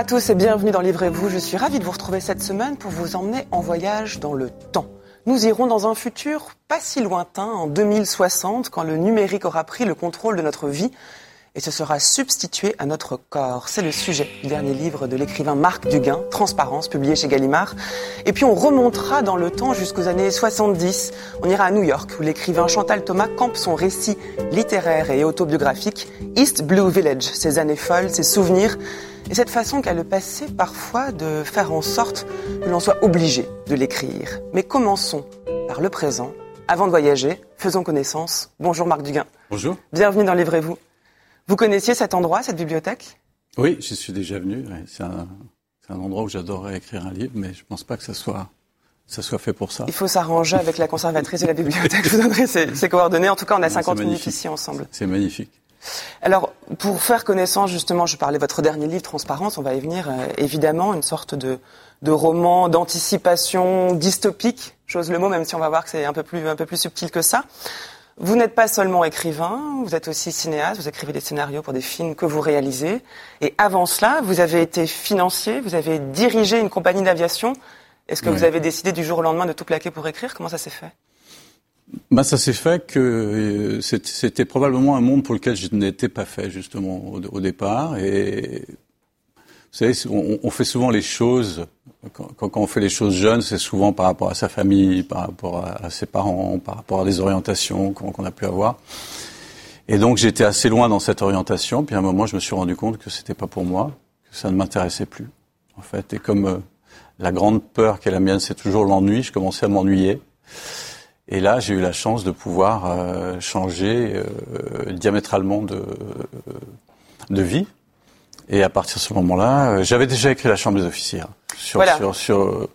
À tous et bienvenue dans Livrez-vous. Je suis ravie de vous retrouver cette semaine pour vous emmener en voyage dans le temps. Nous irons dans un futur pas si lointain, en 2060, quand le numérique aura pris le contrôle de notre vie et se sera substitué à notre corps. C'est le sujet du dernier livre de l'écrivain Marc Duguin, Transparence, publié chez Gallimard. Et puis on remontera dans le temps jusqu'aux années 70. On ira à New York, où l'écrivain Chantal Thomas campe son récit littéraire et autobiographique, East Blue Village, ses années folles, ses souvenirs, et cette façon qu'a le passé parfois de faire en sorte que l'on soit obligé de l'écrire. Mais commençons par le présent. Avant de voyager, faisons connaissance. Bonjour Marc Duguin. Bonjour. Bienvenue dans Livrez-vous. Vous connaissiez cet endroit, cette bibliothèque? Oui, j'y suis déjà venu. C'est un, un, endroit où j'adorerais écrire un livre, mais je ne pense pas que ça soit, ça soit fait pour ça. Il faut s'arranger avec la conservatrice de la bibliothèque. Je vous donnerai ses, ses coordonnées. En tout cas, on a Non, 50 c'est minutes ici ensemble. C'est magnifique. Alors, pour faire connaissance, justement, je parlais de votre dernier livre, Transparence, on va y venir, euh, évidemment, une sorte de, de roman d'anticipation dystopique, j'ose le mot, même si on va voir que c'est un peu plus, un peu plus subtil que ça. Vous n'êtes pas seulement écrivain, vous êtes aussi cinéaste, vous écrivez des scénarios pour des films que vous réalisez. Et avant cela, vous avez été financier, vous avez dirigé une compagnie d'aviation. Est-ce que Oui. vous avez décidé du jour au lendemain de tout plaquer pour écrire? Comment ça s'est fait? Ben, ça s'est fait que euh, c'était probablement un monde pour lequel je n'étais pas fait, justement, au, départ. Et vous savez, on, fait souvent les choses, quand, on fait les choses jeunes, c'est souvent par rapport à sa famille, par rapport à, ses parents, par rapport à des orientations qu'on a pu avoir. Et donc j'étais assez loin dans cette orientation. Puis à un moment, je me suis rendu compte que c'était pas pour moi, que ça ne m'intéressait plus, en fait. Et comme euh, la grande peur qui est la mienne, c'est toujours l'ennui, je commençais à m'ennuyer. Et là, j'ai eu la chance de pouvoir euh, changer euh, diamétralement de, de vie. Et à partir de ce moment-là, euh, j'avais déjà écrit La Chambre des officiers. hein, Sur, Voilà. sur, sur, euh,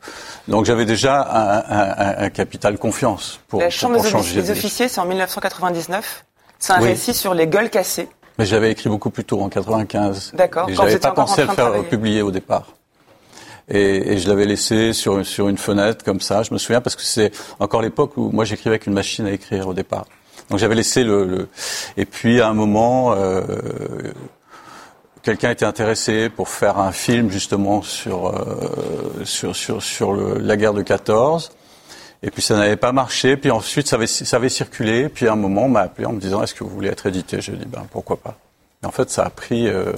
donc j'avais déjà un, un- un- un capital confiance pour, La pour- Chambre pour des, changer des de- officiers, c'est en 1999. C'est un Oui. récit sur les gueules cassées. Mais j'avais écrit beaucoup plus tôt, en 95. D'accord, Et j'avais pas pensé en à le faire publier au départ. Et, et je l'avais laissé sur, sur une fenêtre comme ça. Je me souviens parce que c'est encore l'époque où moi j'écrivais avec une machine à écrire au départ. Donc j'avais laissé le, le- Et puis à un moment, euh, quelqu'un était intéressé pour faire un film justement sur euh, sur sur sur le- la guerre de 14. Et puis ça n'avait pas marché. Puis ensuite ça avait ça avait circulé. Puis à un moment on m'a appelé en me disant est-ce que vous voulez être édité? J'ai dit ben pourquoi pas? Et en fait ça a pris euh,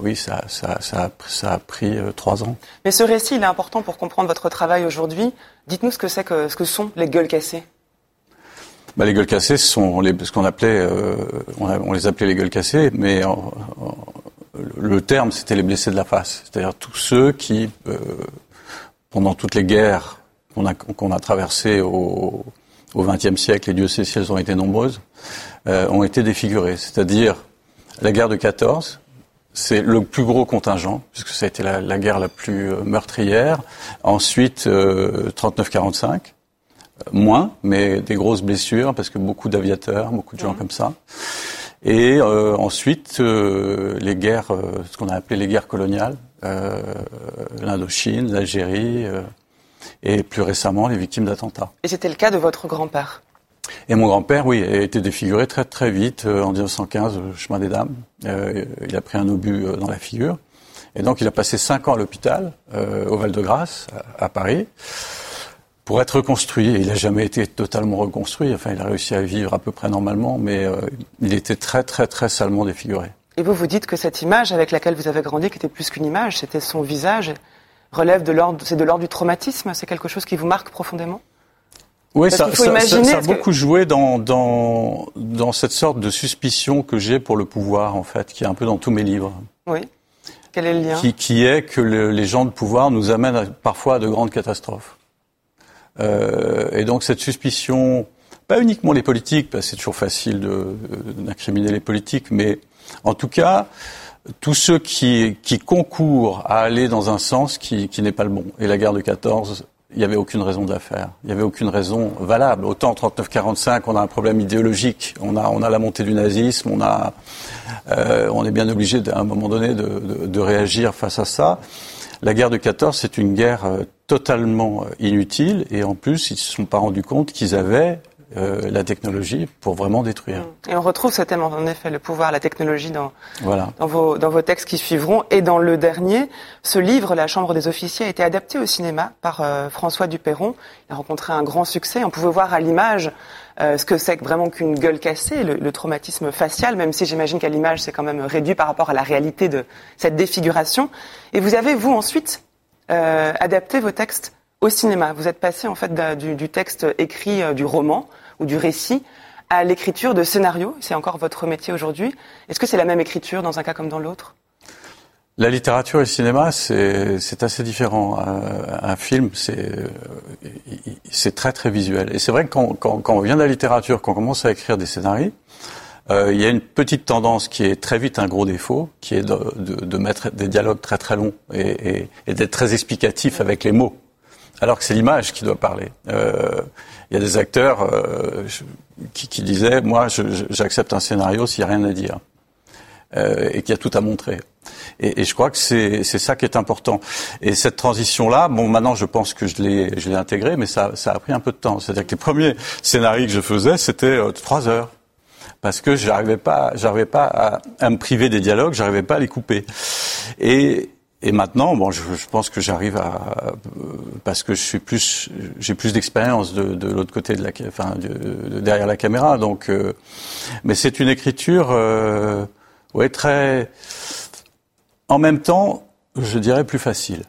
oui ça ça ça a, ça a pris euh, trois ans. Mais ce récit, il est important pour comprendre votre travail aujourd'hui. Dites-nous ce que c'est que ce que sont les gueules cassées. Bah, les gueules cassées, ce sont les, ce qu'on appelait, euh, on, a- on les appelait les gueules cassées, mais en- en- le terme c'était les blessés de la face, c'est-à-dire tous ceux qui, euh, pendant toutes les guerres qu'on a, qu'on a traversées au au XXe siècle, et Dieu sait si elles ont été nombreuses, ont été défigurés. C'est-à-dire la guerre de 14, c'est le plus gros contingent, puisque ça a été la, la guerre la plus euh, meurtrière. Ensuite, euh, 39-45 moins, mais des grosses blessures parce que beaucoup d'aviateurs, beaucoup de gens comme ça. Et euh, ensuite, euh, les guerres, euh, ce qu'on a appelé les guerres coloniales, euh, l'Indochine, l'Algérie, euh, et plus récemment les victimes d'attentats. Et c'était le cas de votre grand-père? Et mon grand-père, oui, a été défiguré très très vite euh, en 1915, au chemin des Dames. Euh, il a pris un obus euh, dans la figure. Et donc il a passé cinq ans à l'hôpital, euh, au Val-de-Grâce, à, Paris, pour être reconstruit. Il n'a jamais été totalement reconstruit. Enfin, il a réussi à vivre à peu près normalement, mais euh, il était très très très salement défiguré. Et vous vous dites que cette image avec laquelle vous avez grandi, qui était plus qu'une image, c'était son visage, relève de l'ordre, c'est de l'ordre du traumatisme. C'est quelque chose qui vous marque profondément? Oui, Parce ça, faut ça- ça- imaginer, ça a que- beaucoup joué dans, dans, dans cette sorte de suspicion que j'ai pour le pouvoir, en fait, qui est un peu dans tous mes livres. Oui. Quel est le lien? Qui, qui est que le- les gens de pouvoir nous amènent à- parfois à de grandes catastrophes. Euh, et donc cette suspicion, pas uniquement les politiques, parce que c'est toujours facile de- d'incriminer les politiques, mais en tout cas, tous ceux qui, qui concourent à aller dans un sens qui, qui n'est pas le bon. Et la guerre de 14, il n'y avait aucune raison de la faire. Il n'y avait aucune raison valable. Autant en 39-45, on a un problème idéologique. On a, on a la montée du nazisme. On a, euh, on est bien obligé à un moment donné de, de, de, réagir face à ça. La guerre de 14, c'est une guerre euh, totalement inutile. Et en plus, ils ne se sont pas rendus compte qu'ils avaient euh, la technologie pour vraiment détruire. Mm. Et on retrouve ce thème, en effet, le pouvoir, la technologie, dans, voilà. dans, vos, dans vos textes qui suivront. Et dans le dernier, ce livre, La Chambre des officiers, a été adapté au cinéma par euh, François Duperron. Il a rencontré un grand succès. On pouvait voir à l'image euh, ce que c'est vraiment qu'une gueule cassée, le, le, traumatisme facial, même si j'imagine qu'à l'image, c'est quand même réduit par rapport à la réalité de cette défiguration. Et vous avez, vous, ensuite, adapté vos textes au cinéma. Vous êtes passé en fait du, texte écrit du roman ou du récit à l'écriture de scénario. C'est encore votre métier aujourd'hui. Est-ce que c'est la même écriture dans un cas comme dans l'autre? La littérature et le cinéma, c'est assez différent. Un, un film, c'est très très visuel. Et c'est vrai que quand, on vient de la littérature, quand on commence à écrire des scénarios, euh, il y a une petite tendance qui est très vite un gros défaut, qui est de, mettre des dialogues très très longs et d'être très explicatif avec les mots, alors que c'est l'image qui doit parler. Euh, il y a des acteurs euh, qui, qui, disaient moi j'accepte un scénario s'il n'y a rien à dire euh, et qu'il y a tout à montrer. Et, et je crois que c'est ça qui est important. Et cette transition-là, bon, maintenant je pense que je l'ai je l'ai intégré, mais ça, ça a pris un peu de temps. C'est-à-dire que les premiers scénarios que je faisais, c'était euh, trois heures parce que j'arrivais pas, j'arrivais pas à, à, me priver des dialogues, j'arrivais pas à les couper. Et, et maintenant, bon, je, je pense que j'arrive à parce que je suis plus, j'ai plus d'expérience de, de l'autre côté de la, enfin, de, de, derrière la caméra. Donc, euh, mais c'est une écriture, euh, ouais, très, en même temps, je dirais plus facile.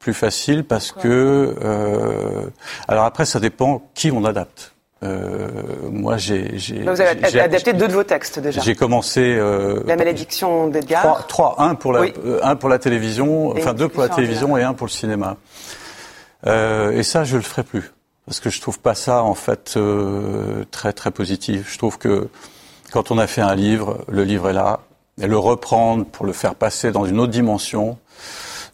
Plus facile parce que, euh, alors après, ça dépend qui on adapte. Euh, moi, j'ai. Vous avez adapté deux de vos textes déjà. J'ai commencé. Euh, la malédiction d'Edgar. Trois, trois, un pour la, oui. euh, un pour la télévision, et enfin deux pour la télévision et un pour le cinéma. Euh, et ça, je le ferai plus parce que je trouve pas ça en fait euh, très très positif. Je trouve que quand on a fait un livre, le livre est là, et le reprendre pour le faire passer dans une autre dimension,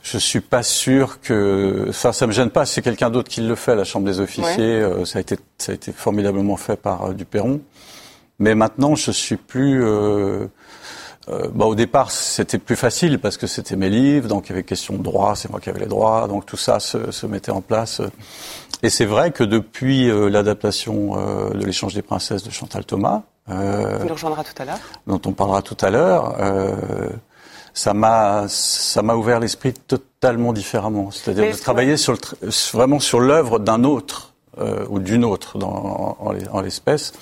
je suis pas sûr que, enfin, ça me gêne pas. C'est quelqu'un d'autre qui le fait, la Chambre des officiers. Ouais. Euh, ça a été, ça a été formidablement fait par euh, Duperron. Mais maintenant, je suis plus. Euh, euh, bah, au départ, c'était plus facile parce que c'était mes livres, donc il y avait question de droit, c'est moi qui avais les droits, donc tout ça se, se mettait en place. Et c'est vrai que depuis euh, l'adaptation de l'échange des princesses de Chantal Thomas, euh, nous rejoindra tout à l'heure, dont on parlera tout à l'heure ça m'a ça m'a ouvert l'esprit totalement différemment. C'est-à-dire de travailler sur le, vraiment sur l'œuvre d'un autre euh, ou d'une autre dans, en, en l'espèce.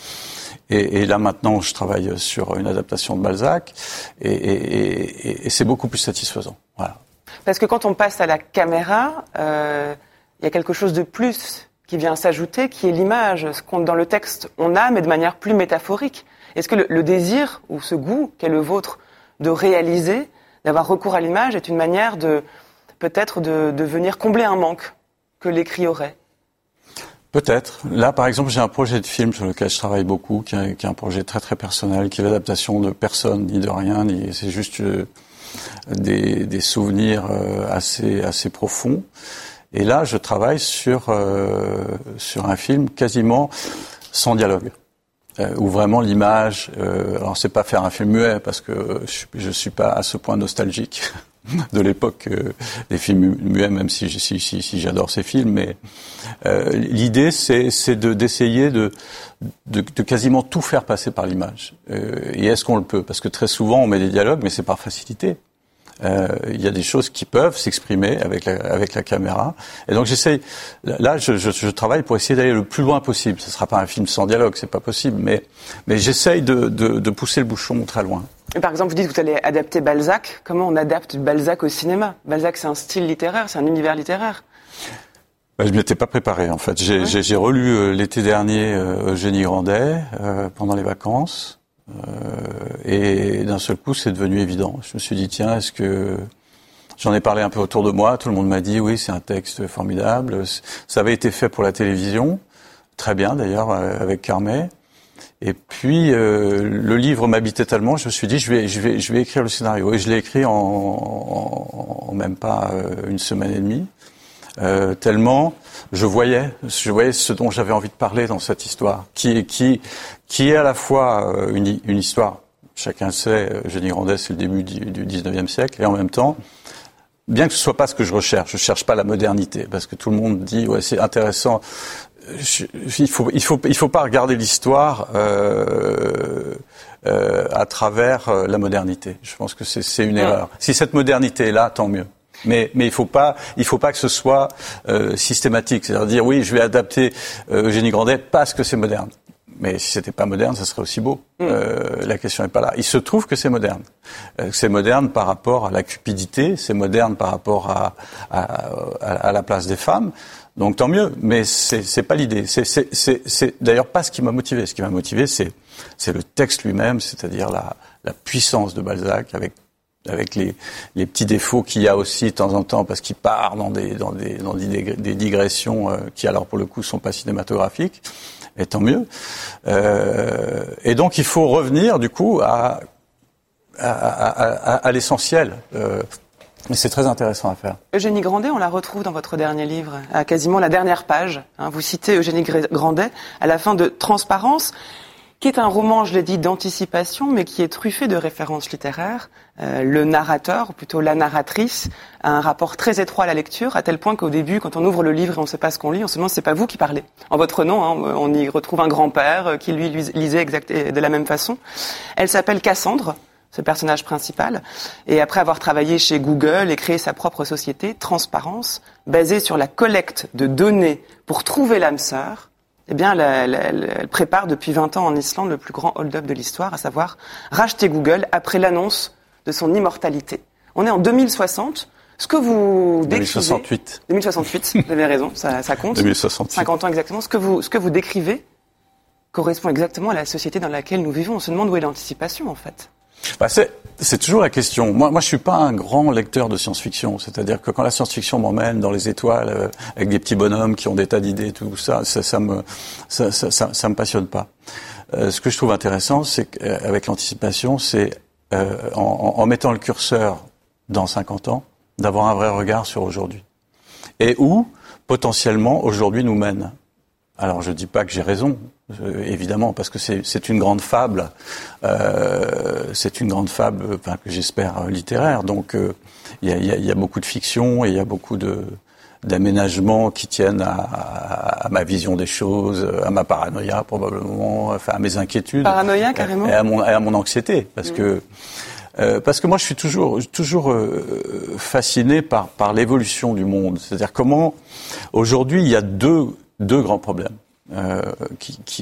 Et, et, là maintenant, je travaille sur une adaptation de Balzac, et, et, et c'est beaucoup plus satisfaisant. Voilà. Parce que quand on passe à la caméra, euh, il y a quelque chose de plus qui vient s'ajouter, qui est l'image. Ce qu'on dans le texte on a, mais de manière plus métaphorique. Est-ce que le, le désir ou ce goût qu'est le vôtre de réaliser d'avoir recours à l'image est une manière de peut-être de, venir combler un manque que l'écrit aurait. Peut-être. Là, par exemple, j'ai un projet de film sur lequel je travaille beaucoup, qui est, un projet très très personnel, qui est l'adaptation de personne, ni de rien, ni c'est juste euh, des, des, souvenirs euh, assez assez profonds. Et là, je travaille sur euh, sur un film quasiment sans dialogue euh, où vraiment l'image. Euh, alors c'est pas faire un film muet parce que je, je suis pas à ce point nostalgique de l'époque euh, des films muets, même si, j'adore ces films. Mais euh, l'idée c'est de d'essayer de, de, de, quasiment tout faire passer par l'image. Euh, et est-ce qu'on le peut? Parce que très souvent on met des dialogues, mais c'est par facilité. Euh, il y a des choses qui peuvent s'exprimer avec la, avec la caméra. Et donc j'essaye. Là, je, je, je, travaille pour essayer d'aller le plus loin possible. Ce ne sera pas un film sans dialogue, c'est pas possible, mais mais j'essaye de, de, de, pousser le bouchon très loin. Et par exemple, vous dites que vous allez adapter Balzac. Comment on adapte Balzac au cinéma? Balzac, c'est un style littéraire, c'est un univers littéraire. Ben, je m'étais pas préparé en fait. J'ai ouais. relu euh, l'été dernier euh, Eugénie Grandet euh, pendant les vacances. Euh, et d'un seul coup, c'est devenu évident. Je me suis dit, tiens, est-ce que J'en ai parlé un peu autour de moi? Tout le monde m'a dit oui, c'est un texte formidable. Ça avait été fait pour la télévision, très bien d'ailleurs euh, avec Carmet. Et puis euh, le livre m'habitait tellement, je me suis dit je vais je vais je vais écrire le scénario et je l'ai écrit en, en, même pas une semaine et demie. Euh, tellement je voyais je voyais ce dont j'avais envie de parler dans cette histoire qui qui qui est à la fois euh, une, une histoire chacun sait Eugénie Grandet c'est le début du, du 19e siècle et en même temps bien que ce soit pas ce que je recherche, je cherche pas la modernité, parce que tout le monde dit ouais c'est intéressant il faut il faut il faut pas regarder l'histoire euh, euh, à travers euh, la modernité. Je pense que c'est une erreur. Si cette modernité est là, tant mieux. Mais, mais il faut pas, il faut pas que ce soit euh, systématique. C'est-à-dire dire oui, je vais adapter euh, Eugénie Grandet parce que c'est moderne. Mais si c'était pas moderne, ça serait aussi beau. Mm. Euh, la question n'est pas là. Il se trouve que c'est moderne. Euh, c'est moderne par rapport à la cupidité, c'est moderne par rapport à, à, à, la place des femmes. Donc tant mieux, mais c'est pas l'idée. C'est c'est d'ailleurs pas ce qui m'a motivé. Ce qui m'a motivé, c'est c'est le texte lui-même, c'est-à-dire la la puissance de Balzac avec avec les, petits défauts qu'il y a aussi de temps en temps parce qu'il part dans des dans digressions euh, qui alors pour le coup sont pas cinématographiques et tant mieux euh, et donc il faut revenir du coup à l'essentiel euh, mais c'est très intéressant à faire. Eugénie Grandet, on la retrouve dans votre dernier livre, à quasiment la dernière page. Hein. vous citez Eugénie Grandet à la fin de Transparence, qui est un roman, je l'ai dit, d'anticipation, mais qui est truffé de références littéraires. Euh, le narrateur, ou plutôt la narratrice, a un rapport très étroit à la lecture, à tel point qu'au début, quand on ouvre le livre et on ne sait pas ce qu'on lit, on se demande c'est pas vous qui parlez. En votre nom, hein, on y retrouve un grand-père qui lui lisait exact, de la même façon. Elle s'appelle Cassandre ce personnage principal. Et après avoir travaillé chez Google et créé sa propre société, Transparence, basée sur la collecte de données pour trouver l'âme sœur, eh bien, elle, prépare depuis 20 ans en Islande le plus grand hold-up de l'histoire, à savoir racheter Google après l'annonce de son immortalité. On est en 2060. Ce que vous décrivez... 2068. 2068, vous avez raison, ça, ça compte. 2068. 50 ans exactement. Ce que vous, ce que vous décrivez correspond exactement à la société dans laquelle nous vivons. On se demande où est l'anticipation, en fait. Bah c'est toujours la question. Moi, moi, je suis pas un grand lecteur de science-fiction. C'est-à-dire que quand la science-fiction m'emmène dans les étoiles euh, avec des petits bonhommes qui ont des tas d'idées, tout ça, ça, ça me, ça, ça, ça, me passionne pas. Euh, ce que je trouve intéressant, c'est qu'avec l'anticipation, c'est euh, en, en, mettant le curseur dans 50 ans, d'avoir un vrai regard sur aujourd'hui. Et où, potentiellement, aujourd'hui nous mène. Alors, je dis pas que j'ai raison. Euh, évidemment, parce que c'est une grande fable. Euh, c'est une grande fable, enfin, que j'espère littéraire. Donc, euh, il y, a, y, a, beaucoup de fiction et il y a beaucoup de d'aménagements qui tiennent à, à, ma vision des choses, à ma paranoïa probablement, enfin à mes inquiétudes. Paranoïa carrément. Et à mon, à mon anxiété, parce que euh, parce que moi je suis toujours toujours euh, fasciné par par l'évolution du monde. C'est-à-dire comment aujourd'hui il y a deux deux grands problèmes. Euh,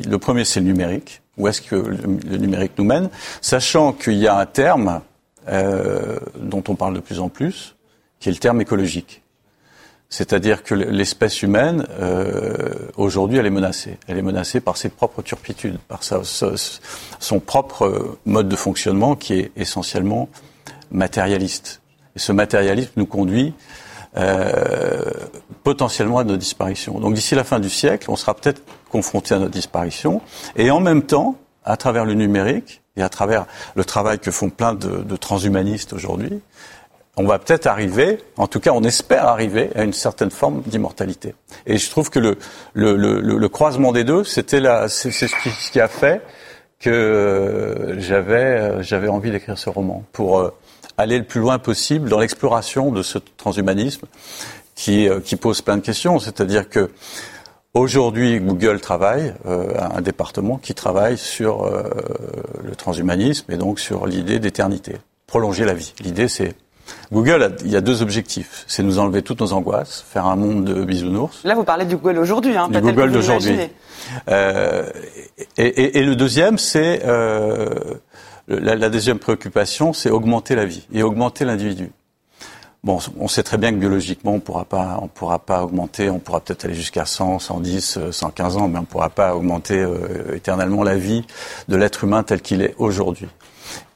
le premier, c'est le numérique. Où est-ce que le, numérique nous mène? Sachant qu'il y a un terme euh, dont on parle de plus en plus, qui est le terme écologique. C'est-à-dire que l'espèce humaine, euh, aujourd'hui, elle est menacée. Elle est menacée par ses propres turpitudes, par son propre mode de fonctionnement qui est essentiellement matérialiste. Et ce matérialisme nous conduit potentiellement à notre disparition. Donc d'ici la fin du siècle, on sera peut-être confronté à notre disparition. Et en même temps, à travers le numérique et à travers le travail que font plein de, transhumanistes aujourd'hui, on va peut-être arriver, en tout cas on espère arriver à une certaine forme d'immortalité. Et je trouve que le, croisement des deux, c'était c'est ce qui, a fait que j'avais j'avais envie d'écrire ce roman pour euh, aller le plus loin possible dans l'exploration de ce transhumanisme qui, euh, qui pose plein de questions. C'est-à-dire que Aujourd'hui, Google travaille, euh, un département qui travaille sur euh, le transhumanisme et donc sur l'idée d'éternité, prolonger la vie. L'idée, c'est Google, il y a deux objectifs. C'est nous enlever toutes nos angoisses, faire un monde de bisounours. Là, vous parlez du Google aujourd'hui, hein, du Google d'aujourd'hui. Euh, et, et, et, le deuxième, c'est euh, la, la, deuxième préoccupation, c'est augmenter la vie et augmenter l'individu. Bon, on sait très bien que biologiquement, on pourra pas, on pourra pas augmenter, on pourra peut-être aller jusqu'à 100, 110, 115 ans, mais on pourra pas augmenter euh, éternellement la vie de l'être humain tel qu'il est aujourd'hui.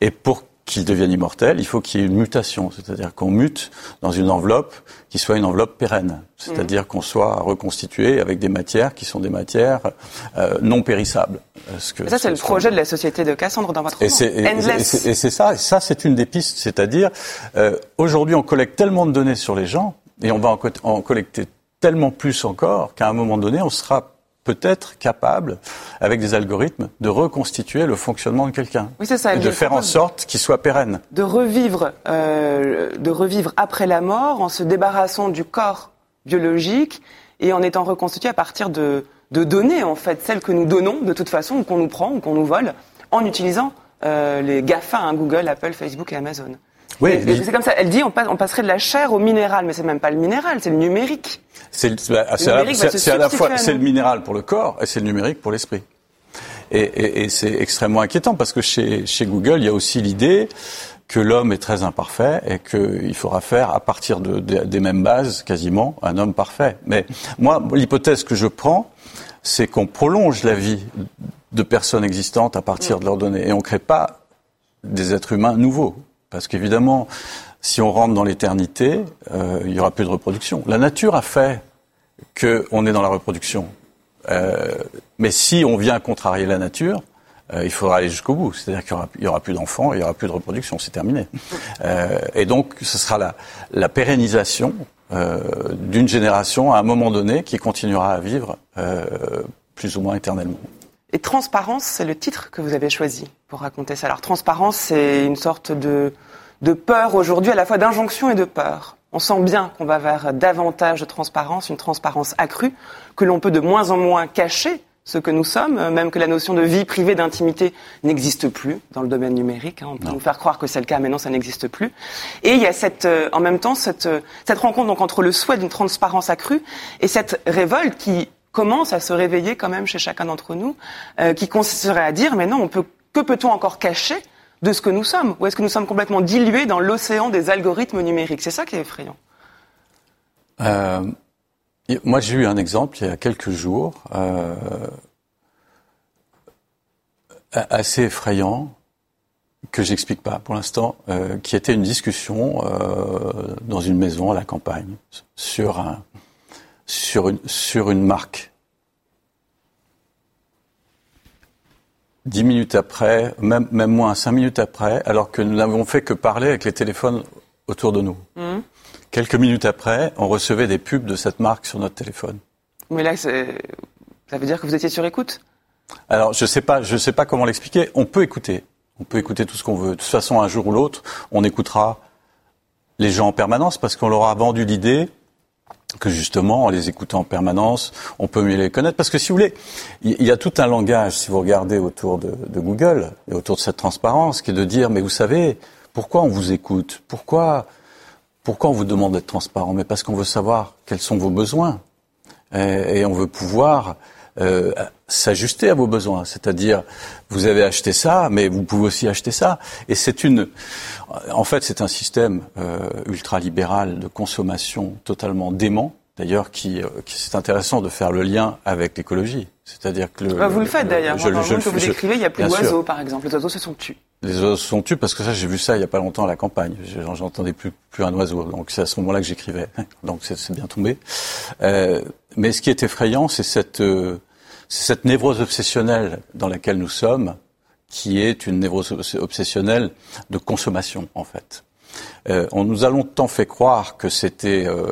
Et pour qu'il devienne immortel, il faut qu'il y ait une mutation, c'est-à-dire qu'on mute dans une enveloppe qui soit une enveloppe pérenne, c'est-à-dire mm. qu'on soit reconstitué avec des matières qui sont des matières euh, non périssables. Que, ça, c'est le projet de la société de Cassandre dans votre et roman. Et c'est ça, ça, c'est une des pistes, c'est-à-dire euh, aujourd'hui, on collecte tellement de données sur les gens, et on va en, en collecter tellement plus encore qu'à un moment donné, on sera peut-être capable, avec des algorithmes, de reconstituer le fonctionnement de quelqu'un. Oui, c'est ça. Et de faire en sorte qu'il soit pérenne. De revivre, euh, de revivre après la mort en se débarrassant du corps biologique et en étant reconstitué à partir de, de données, en fait, celles que nous donnons de toute façon, ou qu'on nous prend, ou qu'on nous vole, en utilisant euh, les GAFA, hein, Google, Apple, Facebook et Amazon. Oui, c'est comme ça. Elle dit on, on passerait de la chair au minéral, mais c'est même pas le minéral, c'est le numérique. C'est bah, à, la fois c'est le minéral pour le corps et c'est le numérique pour l'esprit. Et, et, et c'est extrêmement inquiétant parce que chez, chez Google, il y a aussi l'idée que l'homme est très imparfait et qu'il faudra faire à partir de, des mêmes bases quasiment un homme parfait. Mais moi, l'hypothèse que je prends, c'est qu'on prolonge la vie de personnes existantes à partir de leurs données et on ne crée pas des êtres humains nouveaux. Parce qu'évidemment, si on rentre dans l'éternité, euh, il y aura plus de reproduction. La nature a fait qu'on est dans la reproduction. Euh, mais si on vient contrarier la nature, euh, il faudra aller jusqu'au bout. C'est-à-dire qu'il n'y aura, plus d'enfants, il n'y aura plus de reproduction, c'est terminé. et donc, ce sera la, la pérennisation d'une génération à un moment donné qui continuera à vivre plus ou moins éternellement. Et transparence, c'est le titre que vous avez choisi pour raconter ça. Alors transparence, c'est une sorte de, de peur aujourd'hui, à la fois d'injonction et de peur. On sent bien qu'on va vers davantage de transparence, une transparence accrue, que l'on peut de moins en moins cacher ce que nous sommes, même que la notion de vie privée, d'intimité n'existe plus dans le domaine numérique. Hein. On peut nous faire croire que c'est le cas, mais non, ça n'existe plus. Et il y a cette, euh, en même temps cette, euh, cette rencontre donc entre le souhait d'une transparence accrue et cette révolte qui commence à se réveiller quand même chez chacun d'entre nous, euh, qui consisterait à dire mais non, que peut-on encore cacher de ce que nous sommes? Ou est-ce que nous sommes complètement dilués dans l'océan des algorithmes numériques? C'est ça qui est effrayant. Euh, moi, j'ai eu un exemple il y a quelques jours, euh, assez effrayant, que j'explique pas pour l'instant, qui était une discussion dans une maison à la campagne sur une marque. Dix minutes après, même, même moins, cinq minutes après, alors que nous n'avons fait que parler avec les téléphones autour de nous. Mmh. Quelques minutes après, on recevait des pubs de cette marque sur notre téléphone. Mais là, ça veut dire que vous étiez sur écoute? Alors, je sais pas, je sais pas comment l'expliquer. On peut écouter. On peut écouter tout ce qu'on veut. De toute façon, un jour ou l'autre, on écoutera les gens en permanence parce qu'on leur a vendu l'idée que justement, en les écoutant en permanence, on peut mieux les connaître. Parce que si vous voulez, il y a tout un langage, si vous regardez autour de, Google et autour de cette transparence, qui est de dire, mais vous savez, pourquoi on vous écoute? Pourquoi, pourquoi on vous demande d'être transparent? Mais parce qu'on veut savoir quels sont vos besoins. Et, on veut pouvoir euh, s'ajuster à vos besoins. C'est-à-dire, vous avez acheté ça, mais vous pouvez aussi acheter ça. Et c'est une, en fait, c'est un système euh, ultralibéral de consommation totalement dément. D'ailleurs, qui, euh, qui c'est intéressant de faire le lien avec l'écologie. C'est-à-dire que le, bah, vous le faites d'ailleurs. Je, que vous décrivez, il n'y a plus d'oiseaux, par exemple. Les oiseaux se sont tués. Les oiseaux se sont tués parce que ça, j'ai vu ça il n'y a pas longtemps à la campagne. J'entendais plus, plus un oiseau. Donc c'est à ce moment-là que j'écrivais. Donc c'est bien tombé. Euh, mais ce qui est effrayant, c'est cette euh, cette névrose obsessionnelle dans laquelle nous sommes, qui est une névrose obsessionnelle de consommation, en fait. Euh, on nous a longtemps fait croire que c'était euh,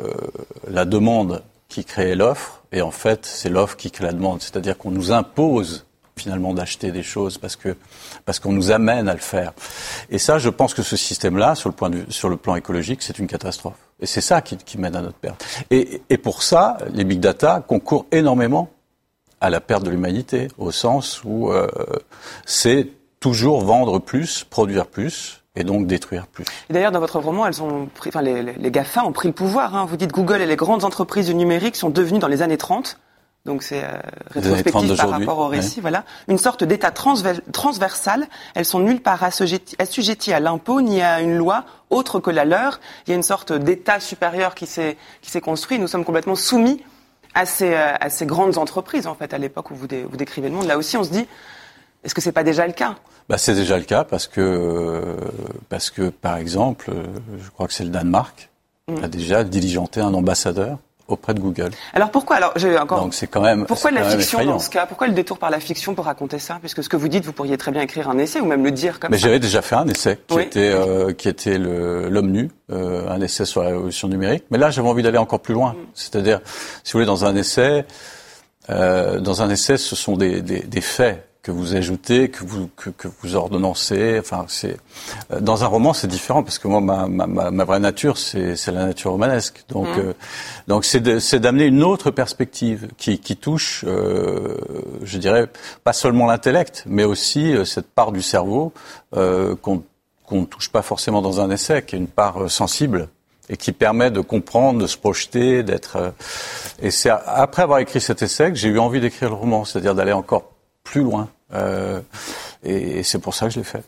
la demande qui créait l'offre, et en fait, c'est l'offre qui crée la demande. C'est-à-dire qu'on nous impose finalement d'acheter des choses parce que parce qu'on nous amène à le faire. Et ça, je pense que ce système-là, sur le point sur le plan écologique, c'est une catastrophe. Et c'est ça qui, qui, mène à notre perte. Et, et pour ça, les big data concourent énormément à la perte de l'humanité, au sens où euh, c'est toujours vendre plus, produire plus, et donc détruire plus. D'ailleurs, dans votre roman, elles ont pris, enfin, les, les, GAFA ont pris le pouvoir. Hein. Vous dites Google et les grandes entreprises du numérique sont devenues dans les années 30, donc c'est euh, rétrospectif par rapport au récit, voilà, une sorte d'État transversal. Elles sont nulle part assujetties à l'impôt ni à une loi autre que la leur. Il y a une sorte d'État supérieur qui s'est construit. Nous sommes complètement soumis à ces, euh, à ces grandes entreprises, en fait, à l'époque où vous, vous, décrivez le monde. Là aussi, on se dit, est-ce que c'est pas déjà le cas? Bah, C'est déjà le cas parce que, parce que par exemple, je crois que c'est le Danemark, mm. a déjà diligenté un ambassadeur auprès de Google. Alors pourquoi alors j'ai encore Donc c'est quand même Pourquoi la fiction dans ce cas Pourquoi le détour par la fiction pour raconter ça? Puisque ce que vous dites, vous pourriez très bien écrire un essai ou même le dire comme Mais j'avais déjà fait un essai qui était euh, qui était l'homme nu, euh, un essai sur la révolution numérique. Mais là, j'avais envie d'aller encore plus loin. Mm. C'est-à-dire, si vous voulez, dans un essai, euh, dans un essai, ce sont des, des, des faits que vous ajoutez, que vous que, que vous ordonnancez. Enfin, c'est euh, dans un roman, c'est différent parce que moi, ma, ma, ma vraie nature, c'est la nature romanesque. Donc, mmh. euh, donc c'est d'amener une autre perspective qui, qui touche, euh, je dirais, pas seulement l'intellect, mais aussi euh, cette part du cerveau qu'on qu'on ne touche pas forcément dans un essai, qui est une part sensible et qui permet de comprendre, de se projeter, d'être. Et c'est après avoir écrit cet essai que j'ai eu envie d'écrire le roman, c'est-à-dire d'aller encore plus loin. Euh, et, c'est pour ça que je l'ai fait.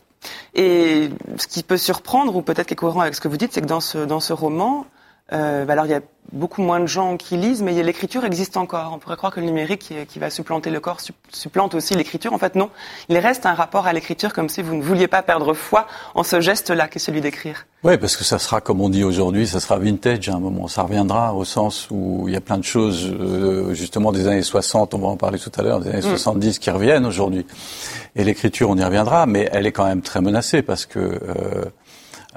Et ce qui peut surprendre, ou peut-être qui est cohérent avec ce que vous dites, c'est que dans ce, dans ce roman, euh, bah alors il y a beaucoup moins de gens qui lisent, mais l'écriture existe encore. On pourrait croire que le numérique qui, qui va supplanter le corps supplante aussi l'écriture. En fait, non. Il reste un rapport à l'écriture comme si vous ne vouliez pas perdre foi en ce geste-là, qui est celui d'écrire. Oui, parce que ça sera, comme on dit aujourd'hui, ça sera vintage à un moment. Ça reviendra au sens où il y a plein de choses, euh, justement, des années 60, on va en parler tout à l'heure, des années 70 mm. qui reviennent aujourd'hui. Et l'écriture, on y reviendra, mais elle est quand même très menacée parce que... Euh,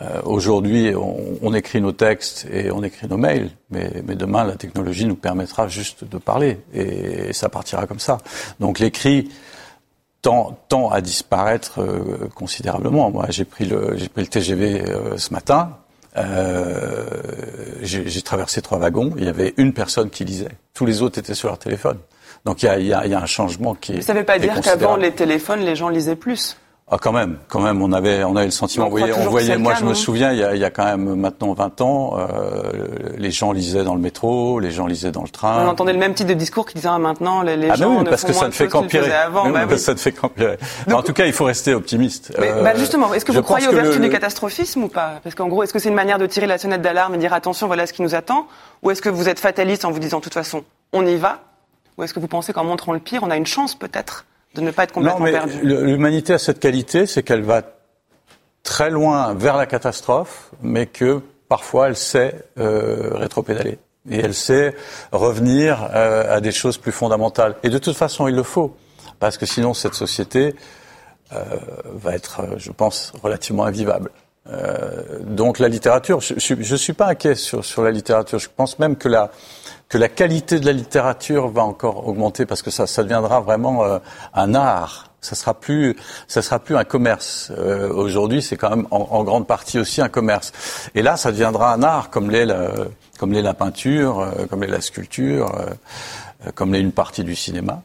euh, aujourd'hui, on, écrit nos textes et on écrit nos mails, mais, demain, la technologie nous permettra juste de parler et, ça partira comme ça. Donc l'écrit tend, à disparaître euh, considérablement. Moi, j'ai pris le, j'ai pris le TGV euh, ce matin. j'ai traversé trois wagons. Il y avait une personne qui lisait. Tous les autres étaient sur leur téléphone. Donc il y a, y, a, y a, un changement qui est. Ça ne veut pas dire qu'avant les téléphones, les gens lisaient plus? Ah, quand même, quand même, on avait, on avait le sentiment. On, voyait, on voyait moi, je me souviens, il y, a, il y, a, quand même maintenant 20 ans, euh, les gens lisaient dans le métro, les gens lisaient dans le train. On entendait le même type de discours qui disait ah, maintenant les, les ah, gens oui, parce que ça ne fait qu'empirer. Bah Ça ne fait qu'empirer. En tout cas, il faut rester optimiste. Mais, bah, euh, justement, est-ce que vous croyez aux vertus du catastrophisme ou pas? Parce qu'en gros, est-ce que c'est une manière de tirer la sonnette d'alarme et dire attention, voilà ce qui nous attend, ou est-ce que vous êtes fataliste en vous disant de toute façon, on y va, ou est-ce que vous pensez qu'en montrant le pire, on a une chance peut-être? De ne pas être complètement non, mais L'humanité a cette qualité, c'est qu'elle va très loin vers la catastrophe, mais que parfois elle sait euh, rétropédaler. Et elle sait revenir euh, à des choses plus fondamentales. Et de toute façon, il le faut. Parce que sinon, cette société euh, va être, euh, je pense, relativement invivable. Donc la littérature, je ne suis pas inquiet sur, sur la littérature. Je pense même que la, que la qualité de la littérature va encore augmenter parce que ça, deviendra vraiment euh, un art. Ça sera plus, ça sera plus un commerce. Euh, aujourd'hui, c'est quand même en, grande partie aussi un commerce. Et là, ça deviendra un art, comme l'est la, comme l'est la peinture, euh, comme l'est la sculpture, comme l'est une partie du cinéma.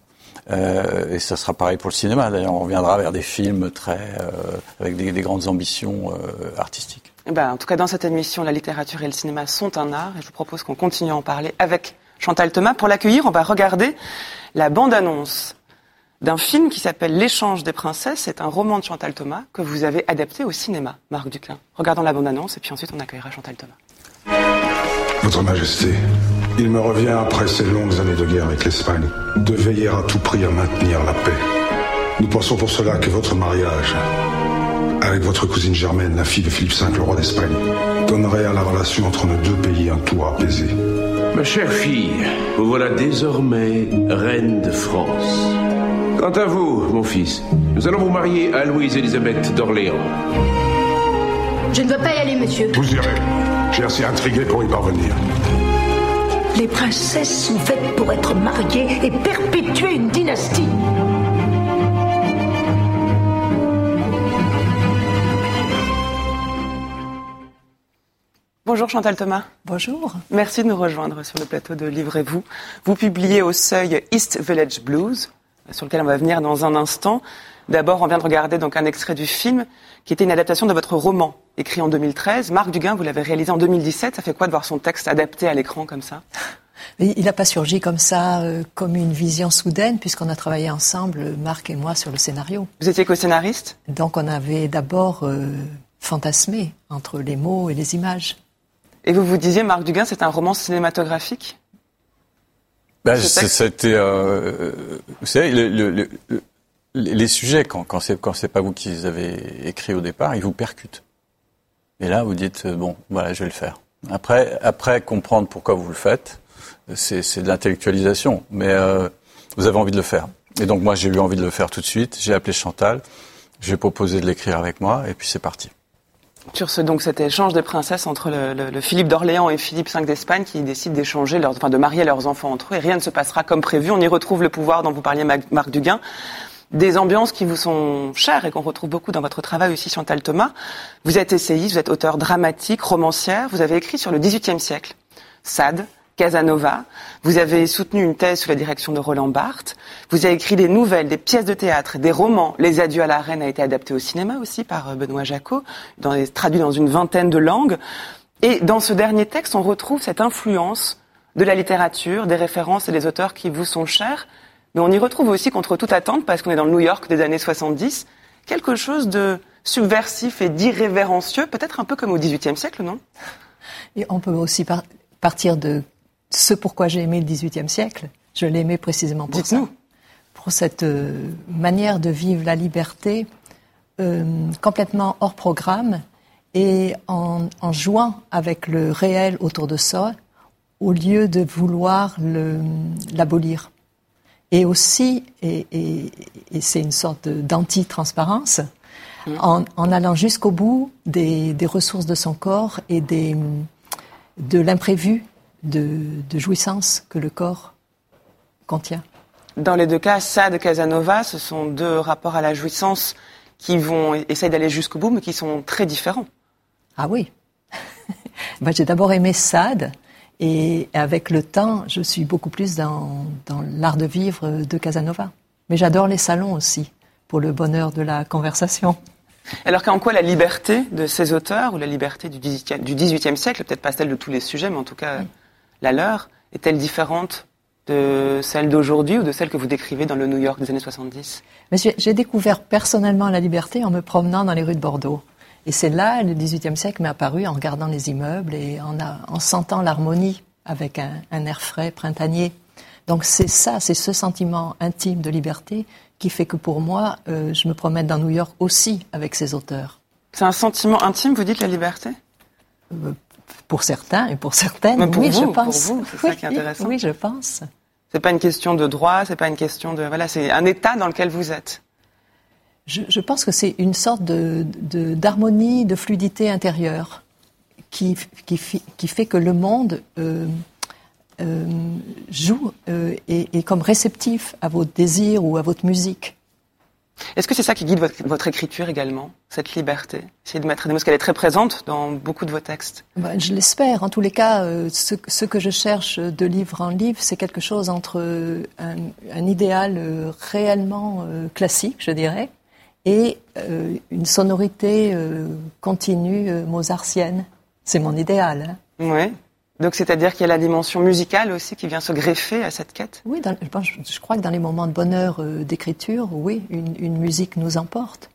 et ça sera pareil pour le cinéma. D'ailleurs, on reviendra vers des films très avec des, des, grandes ambitions artistiques. Eh ben, en tout cas, dans cette émission, la littérature et le cinéma sont un art, et je vous propose qu'on continue à en parler avec Chantal Thomas. Pour l'accueillir, on va regarder la bande-annonce d'un film qui s'appelle L'échange des princesses. C'est un roman de Chantal Thomas que vous avez adapté au cinéma, Marc Duclin. Regardons la bande-annonce et puis ensuite on accueillera Chantal Thomas. Votre Majesté, il me revient après ces longues années de guerre avec l'Espagne de veiller à tout prix à maintenir la paix. Nous pensons pour cela que votre mariage avec votre cousine Germaine, la fille de Philippe V, le roi d'Espagne, donnerait à la relation entre nos deux pays un toit apaisé. Ma chère fille, vous voilà désormais reine de France. Quant à vous, mon fils, nous allons vous marier à Louise-Élisabeth d'Orléans. Je ne veux pas y aller, monsieur. Vous irez. J'ai assez intrigué pour y parvenir. Les princesses sont faites pour être mariées et perpétuer une dynastie. Bonjour Chantal Thomas. Bonjour. Merci de nous rejoindre sur le plateau de Livrez-vous. Vous publiez au seuil East Village Blues, sur lequel on va venir dans un instant. D'abord, on vient de regarder donc un extrait du film qui était une adaptation de votre roman écrit en 2013. Marc Duguin, vous l'avez réalisé en 2017. Ça fait quoi de voir son texte adapté à l'écran comme ça? Il n'a pas surgi comme ça, euh, comme une vision soudaine, puisqu'on a travaillé ensemble, Marc et moi, sur le scénario. Vous étiez co-scénariste? Donc on avait d'abord euh, fantasmé entre les mots et les images. Et vous vous disiez, Marc Duguin, c'est un roman cinématographique? Ben, C'était, euh, vous savez, le, le, les, les sujets, quand, quand c'est quand c'est pas vous qui les avez écrits au départ, ils vous percutent. Et là, vous dites euh, bon, voilà, je vais le faire. Après, après comprendre pourquoi vous le faites, c'est c'est de l'intellectualisation, mais euh, vous avez envie de le faire. Et donc moi, j'ai eu envie de le faire tout de suite. J'ai appelé Chantal, j'ai proposé de l'écrire avec moi, et puis c'est parti. Sur ce, donc, cet échange des princesses entre le, le- le Philippe d'Orléans et Philippe V d'Espagne qui décident d'échanger, leurs, enfin, de marier leurs enfants entre eux et rien ne se passera comme prévu. On y retrouve le pouvoir dont vous parliez, Marc Duguin. Des ambiances qui vous sont chères et qu'on retrouve beaucoup dans votre travail aussi, Chantal Thomas. Vous êtes essayiste, vous êtes auteur dramatique, romancière. Vous avez écrit sur le XVIIIe siècle. Sade, Casanova. Vous avez soutenu une thèse sous la direction de Roland Barthes. Vous avez écrit des nouvelles, des pièces de théâtre, des romans. Les Adieux à la Reine a été adapté au cinéma aussi par euh, Benoît Jacot, dans les- traduit dans une vingtaine de langues. Et dans ce dernier texte, on retrouve cette influence de la littérature, des références et des auteurs qui vous sont chers. Mais on y retrouve aussi, contre toute attente, parce qu'on est dans le New York des années 70, quelque chose de subversif et d'irrévérencieux, peut-être un peu comme au XVIIIe siècle, non? Et on peut aussi par- partir de ce pourquoi j'ai aimé le XVIIIe siècle. Je l'ai aimé précisément pour ça. Pour cette euh, manière de vivre la liberté euh, complètement hors programme et en, en jouant avec le réel autour de soi au lieu de vouloir l'abolir. Et aussi, et, et- et c'est une sorte d'anti-transparence, en, en allant jusqu'au bout des, des ressources de son corps et des, de l'imprévu de, de jouissance que le corps contient. Dans les deux cas, Sade, Casanova, ce sont deux rapports à la jouissance qui vont essayer d'aller jusqu'au bout, mais qui sont très différents. Ah oui. Ben, J'ai d'abord aimé Sade et avec le temps, je suis beaucoup plus dans, dans l'art de vivre de Casanova. Mais j'adore les salons aussi, pour le bonheur de la conversation. Alors qu'en quoi la liberté de ces auteurs, ou la liberté du XVIIIe du XVIIIe siècle, peut-être pas celle de tous les sujets, mais en tout cas la leur, est-elle différente de celle d'aujourd'hui ou de celle que vous décrivez dans le New York des années 70 Mais j'ai découvert personnellement la liberté en me promenant dans les rues de Bordeaux. Et c'est là, le XVIIIe siècle m'est apparu en regardant les immeubles et en, a- en sentant l'harmonie avec un, un air frais, printanier. Donc c'est ça, c'est ce sentiment intime de liberté qui fait que pour moi, euh, je me promène dans New York aussi avec ces auteurs. C'est un sentiment intime, vous dites, la liberté? Pour certains et pour certaines, Mais pour oui, vous, je pour pense. vous, c'est ça qui est intéressant. Oui, je pense. C'est pas une question de droit, c'est pas une question de... Voilà, c'est un état dans lequel vous êtes. Je, je pense que c'est une sorte de, de- d'harmonie, de fluidité intérieure qui, qui fait que le monde euh, euh, joue euh, et est comme réceptif à votre désir ou à votre musique. Est-ce que c'est ça qui guide votre, votre écriture également, cette liberté? Essayer de mettre des mots, parce qu'elle est très présente dans beaucoup de vos textes. Ben, je l'espère. En tous les cas, euh, ce, ce que je cherche de livre en livre, c'est quelque chose entre euh, un, un idéal euh, réellement classique, je dirais, et une sonorité continue mozartienne. C'est mon idéal. hein. Oui. Donc c'est-à-dire qu'il y a la dimension musicale aussi qui vient se greffer à cette quête? Oui, dans- je, crois que dans les moments de bonheur euh, d'écriture, oui, une, une musique nous emporte.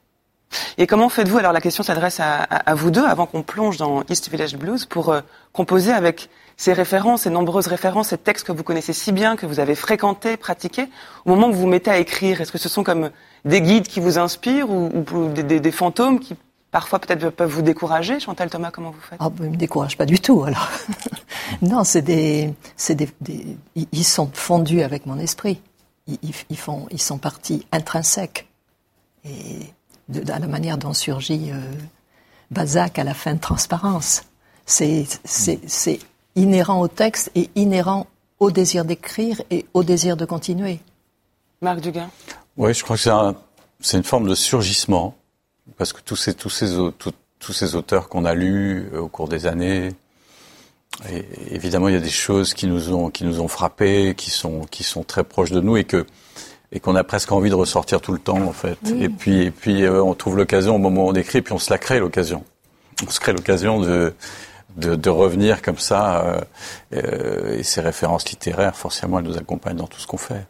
Et comment faites-vous? Alors la question s'adresse à, à- à vous deux avant qu'on plonge dans East Village Blues pour euh, composer avec ces références, ces nombreuses références, ces textes que vous connaissez si bien, que vous avez fréquentés, pratiqués. Au moment où vous vous mettez à écrire, est-ce que ce sont comme des guides qui vous inspirent ou, ou des, des- des fantômes qui parfois peut-être peuvent vous décourager Chantal Thomas, comment vous faites? Ah, ben, ils me décourage pas du tout, alors. non, c'est des, c'est des, des- ils- sont fondus avec mon esprit. Ils, ils- ils font, ils sont partis intrinsèques. Et de, de la manière dont surgit euh, Balzac à la fin de Transparence. C'est, c'est, c'est inhérent au texte et inhérent au désir d'écrire et au désir de continuer. Marc Duguin? Oui, je crois que c'est un- c'est une forme de surgissement, parce que tous ces, tous ces, tout- tous ces auteurs qu'on a lus euh, au cours des années, et, évidemment, il y a des choses qui nous ont, qui nous ont frappés, qui sont, qui sont très proches de nous et que, et qu'on a presque envie de ressortir tout le temps, en fait. Et puis, et puis, euh, on trouve l'occasion au moment où on écrit, puis on se la crée l'occasion. On se crée l'occasion de, de, de revenir comme ça, euh, euh, et ces références littéraires, forcément, elles nous accompagnent dans tout ce qu'on fait.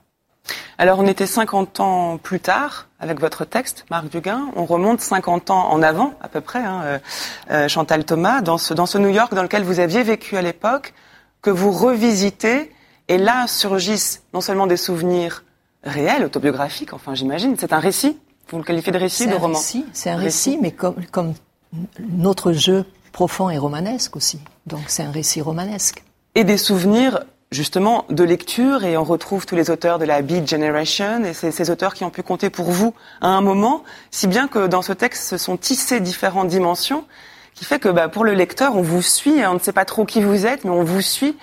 Alors, on était 50 ans plus tard avec votre texte, Marc Duguin. On remonte 50 ans en avant, à peu près, hein, euh, euh, Chantal Thomas, dans ce, dans ce New York dans lequel vous aviez vécu à l'époque, que vous revisitez. Et là surgissent non seulement des souvenirs réel, autobiographique, enfin j'imagine. C'est un récit Vous le qualifiez de récit, de roman C'est un récit, mais comme, comme notre jeu profond et romanesque aussi. Donc c'est un récit romanesque. Et des souvenirs justement de lecture et on retrouve tous les auteurs de la Beat Generation et ces auteurs qui ont pu compter pour vous à un moment, si bien que dans ce texte se sont tissées différentes dimensions qui fait que bah, pour le lecteur on vous suit, on ne sait pas trop qui vous êtes mais on vous suit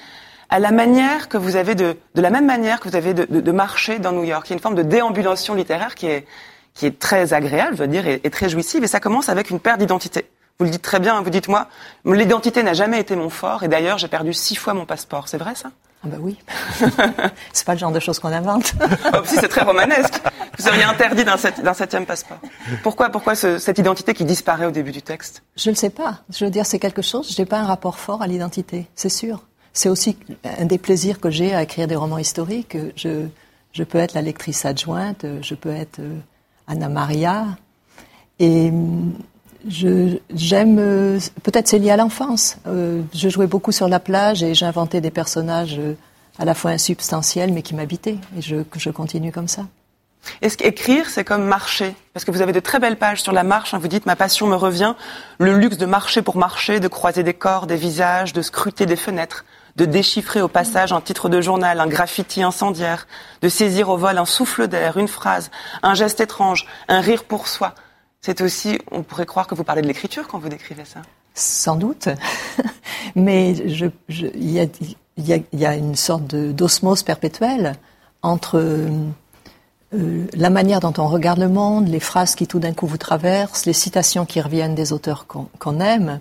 à la manière que vous avez de, de la même manière que vous avez de, de, de marcher dans New York. Il y a une forme de déambulation littéraire qui est, qui est très agréable, je veux dire, et, et très jouissive et ça commence avec une perte d'identité. Vous le dites très bien, vous dites moi, l'identité n'a jamais été mon fort et d'ailleurs j'ai perdu six fois mon passeport. C'est vrai ça? Ah bah oui. c'est pas le genre de choses qu'on invente. oh, si, c'est très romanesque. Vous seriez interdit d'un, septième passeport. Pourquoi, pourquoi cette identité qui disparaît au début du texte? Je ne sais pas. Je veux dire, c'est quelque chose. Je n'ai pas un rapport fort à l'identité, c'est sûr. C'est aussi un des plaisirs que j'ai à écrire des romans historiques. Je, je peux être la lectrice adjointe, je peux être euh, Anna Maria. Et j'aime, euh, peut-être c'est lié à l'enfance. Euh, je jouais beaucoup sur la plage et j'inventais des personnages euh, à la fois insubstantiels mais qui m'habitaient. Et je, je continue comme ça. Est-ce qu'écrire, c'est comme marcher? Parce que vous avez de très belles pages sur la marche. Hein, vous dites, ma passion me revient. Le luxe de marcher pour marcher, de croiser des corps, des visages, de scruter des fenêtres, de déchiffrer au passage un titre de journal, un graffiti incendiaire, de saisir au vol un souffle d'air, une phrase, un geste étrange, un rire pour soi, c'est aussi, on pourrait croire que vous parlez de l'écriture quand vous décrivez ça. Sans doute, mais il y, a, une sorte d'osmose perpétuelle entre euh, la manière dont on regarde le monde, les phrases qui tout d'un coup vous traversent, les citations qui reviennent des auteurs qu'on aime,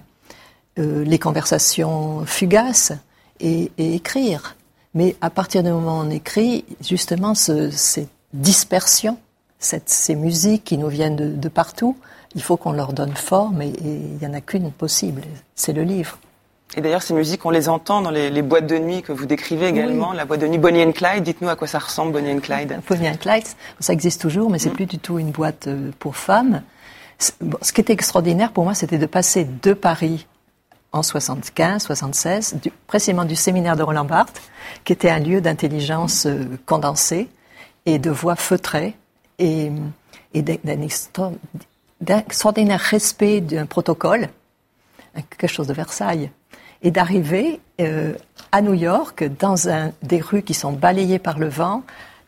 euh, les conversations fugaces et, écrire. Mais à partir du moment où on écrit, justement, cette dispersion ces musiques qui nous viennent de, partout, il faut qu'on leur donne forme et il n'y en a qu'une possible, c'est le livre. Et d'ailleurs, ces musiques, on les entend dans les, boîtes de nuit que vous décrivez également, la boîte de nuit Bonnie and Clyde. Dites-nous à quoi ça ressemble, Bonnie and Clyde. Bonnie and Clyde, ça existe toujours, mais c'est mm. plus du tout une boîte euh, pour femmes. ce qui était extraordinaire pour moi, c'était de passer de Paris en 75, 76, précisément du séminaire de Roland Barthes, qui était un lieu d'intelligence euh, condensée et de voix feutrée, et, d'un extraordinaire respect d'un protocole, quelque chose de Versailles, et d'arriver euh, à New York dans des rues qui sont balayées par le vent,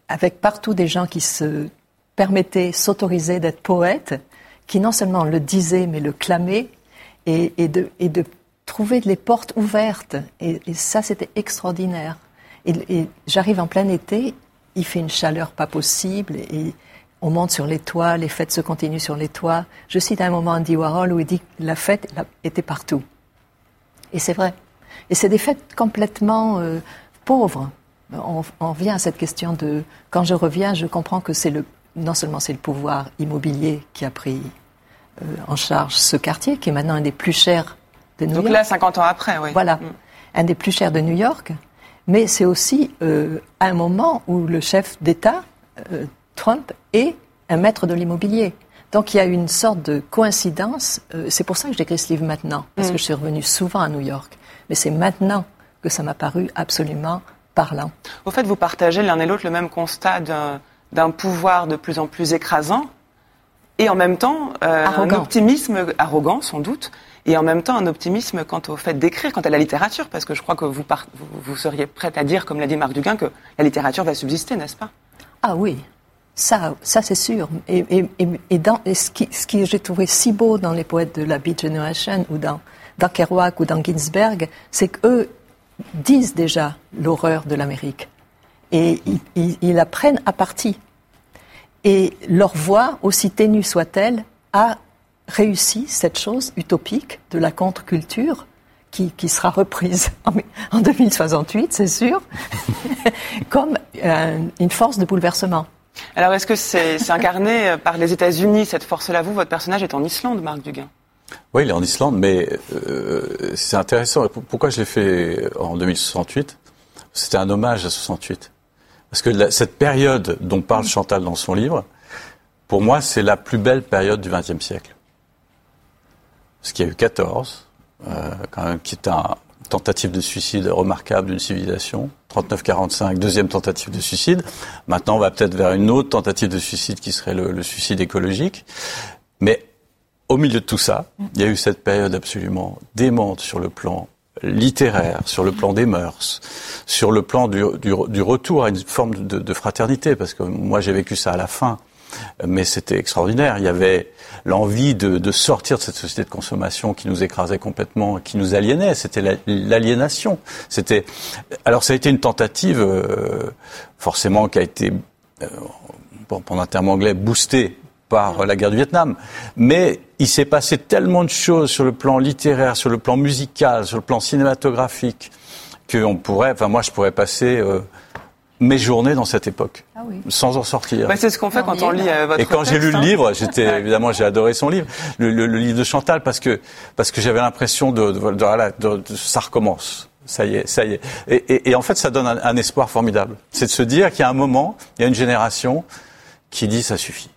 avec partout des gens qui se permettaient, s'autoriser d'être poètes, qui non seulement le disaient, mais le clamaient, et, de, trouver les portes ouvertes. Et, et ça, c'était extraordinaire. Et j'arrive en plein été, il fait une chaleur pas possible, et on monte sur les toits, les fêtes se continuent sur les toits. Je cite un moment Andy Warhol où il dit que la fête était partout. Et c'est vrai. Et c'est des fêtes complètement euh, pauvres. On, on, vient à cette question de quand je reviens, je comprends que c'est le non seulement c'est le pouvoir immobilier qui a pris euh, en charge ce quartier, qui est maintenant un des plus chers de New York. Donc là, 50 ans après, oui. Voilà, mm. un des plus chers de New York. Mais c'est aussi euh, un moment où le chef d'État Trump est un maître de l'immobilier. Donc il y a une sorte de coïncidence. Euh, c'est pour ça que j'écris ce livre maintenant, parce mm. que je suis revenue souvent à New York. Mais c'est maintenant que ça m'a paru absolument parlant. Au fait, vous partagez l'un et l'autre le même constat d'un pouvoir de plus en plus écrasant, et en même temps euh, un optimisme arrogant sans doute, et en même temps un optimisme quant au fait d'écrire, quant à la littérature, parce que je crois que vous, vous seriez prête à dire, comme l'a dit Marc Duguin, que la littérature va subsister, n'est-ce pas? Ah oui, ça, ça c'est sûr. Et, ce qui, j'ai trouvé si beau dans les poètes de la Beat Generation ou dans, Kerouac ou dans Ginsberg, c'est qu'eux disent déjà l'horreur de l'Amérique. Et ils, la prennent à partie. Et leur voix, aussi ténue soit-elle, a réussi cette chose utopique de la contre-culture qui, qui, sera reprise en, en 2068, c'est sûr, comme euh, une force de bouleversement. Alors, est-ce que c'est incarné euh, par les États-Unis, cette force-là? Vous, votre personnage est en Islande, Marc Duguin. Oui, il est en Islande, mais euh, c'est intéressant. Pourquoi je l'ai fait en 2068 C'était un hommage à 68. Parce que cette période dont parle Chantal dans son livre, pour moi, c'est la plus belle période du XXe siècle. Parce qu'il a eu 14, euh, quand même, qui est un, tentative de suicide remarquable d'une civilisation. 39-45, deuxième tentative de suicide. Maintenant, on va peut-être vers une autre tentative de suicide qui serait le, suicide écologique. Mais au milieu de tout ça, il y a eu cette période absolument démente sur le plan littéraire, sur le plan des mœurs, sur le plan du, retour à une forme de, fraternité, parce que moi j'ai vécu ça à la fin, mais c'était extraordinaire. Il y avait l'envie de, sortir de cette société de consommation qui nous écrasait complètement, qui nous aliénait. C'était l'aliénation. C'était alors ça a été une tentative euh, forcément qui a été euh, pendant un terme anglais boostée par la guerre du Vietnam. Mais il s'est passé tellement de choses sur le plan littéraire, sur le plan musical, sur le plan cinématographique, qu'on pourrait, enfin moi je pourrais passer euh, mes journées dans cette époque, ah oui. sans en sortir. Bah, c'est ce qu'on fait quand on lit euh, votre Et quand j'ai lu le hein. livre, j'étais évidemment j'ai adoré son livre, le, le, le, livre de Chantal, parce que parce que j'avais l'impression de, de, de, de, ça recommence. Ça y est, ça y est. Et, et, et en fait, ça donne un, un espoir formidable. C'est de se dire qu'il y a un moment, il y a une génération qui dit ça suffit.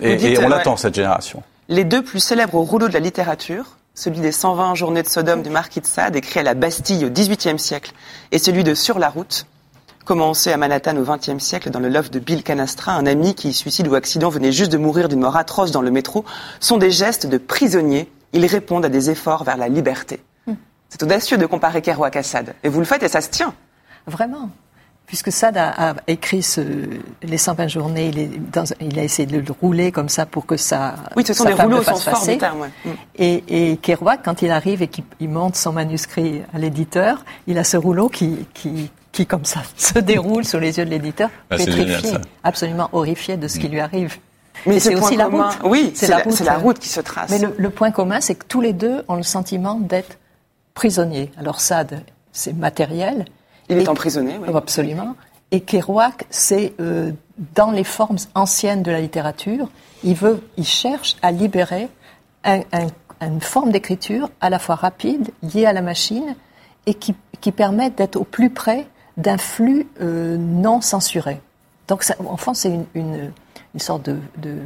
Et, dites, et, on euh, l'attend, cette génération. Les deux plus célèbres rouleaux de la littérature, celui des 120 journées de Sodome du marquis de Sade, écrit à la Bastille au XVIIIe siècle, et celui de Sur la route, commencé à Manhattan au XXe siècle dans le loft de Bill Canastra, un ami qui, suicide ou accident, venait juste de mourir d'une mort atroce dans le métro, sont des gestes de prisonniers. Ils répondent à des efforts vers la liberté. Mm. C'est audacieux de comparer Kerouac à Sade. Et vous le faites et ça se tient. Vraiment puisque Sade a, a écrit ce, les 120 journées, il, est dans, il, a essayé de le rouler comme ça pour que ça. Oui, ce sont des rouleaux au sens fort du terme. Ouais. Et, et Kerouac, quand il arrive et qu'il monte son manuscrit à l'éditeur, il a ce rouleau qui, qui, qui, comme ça, se déroule sous les yeux de l'éditeur, ah, pétrifié, absolument horrifié de ce qui lui arrive. Mais c'est aussi la route. Oui, c'est la, la, la, route qui se trace. Mais le, le point commun, c'est que tous les deux ont le sentiment d'être prisonniers. Alors Sade, c'est matériel, il est emprisonné, oui. Absolument. Et Kerouac, c'est euh, dans les formes anciennes de la littérature, il veut, il cherche à libérer un, un, une forme d'écriture à la fois rapide, liée à la machine, et qui, qui permet d'être au plus près d'un flux euh, non censuré. Donc, ça, en fond, c'est une, une, une, sorte de, de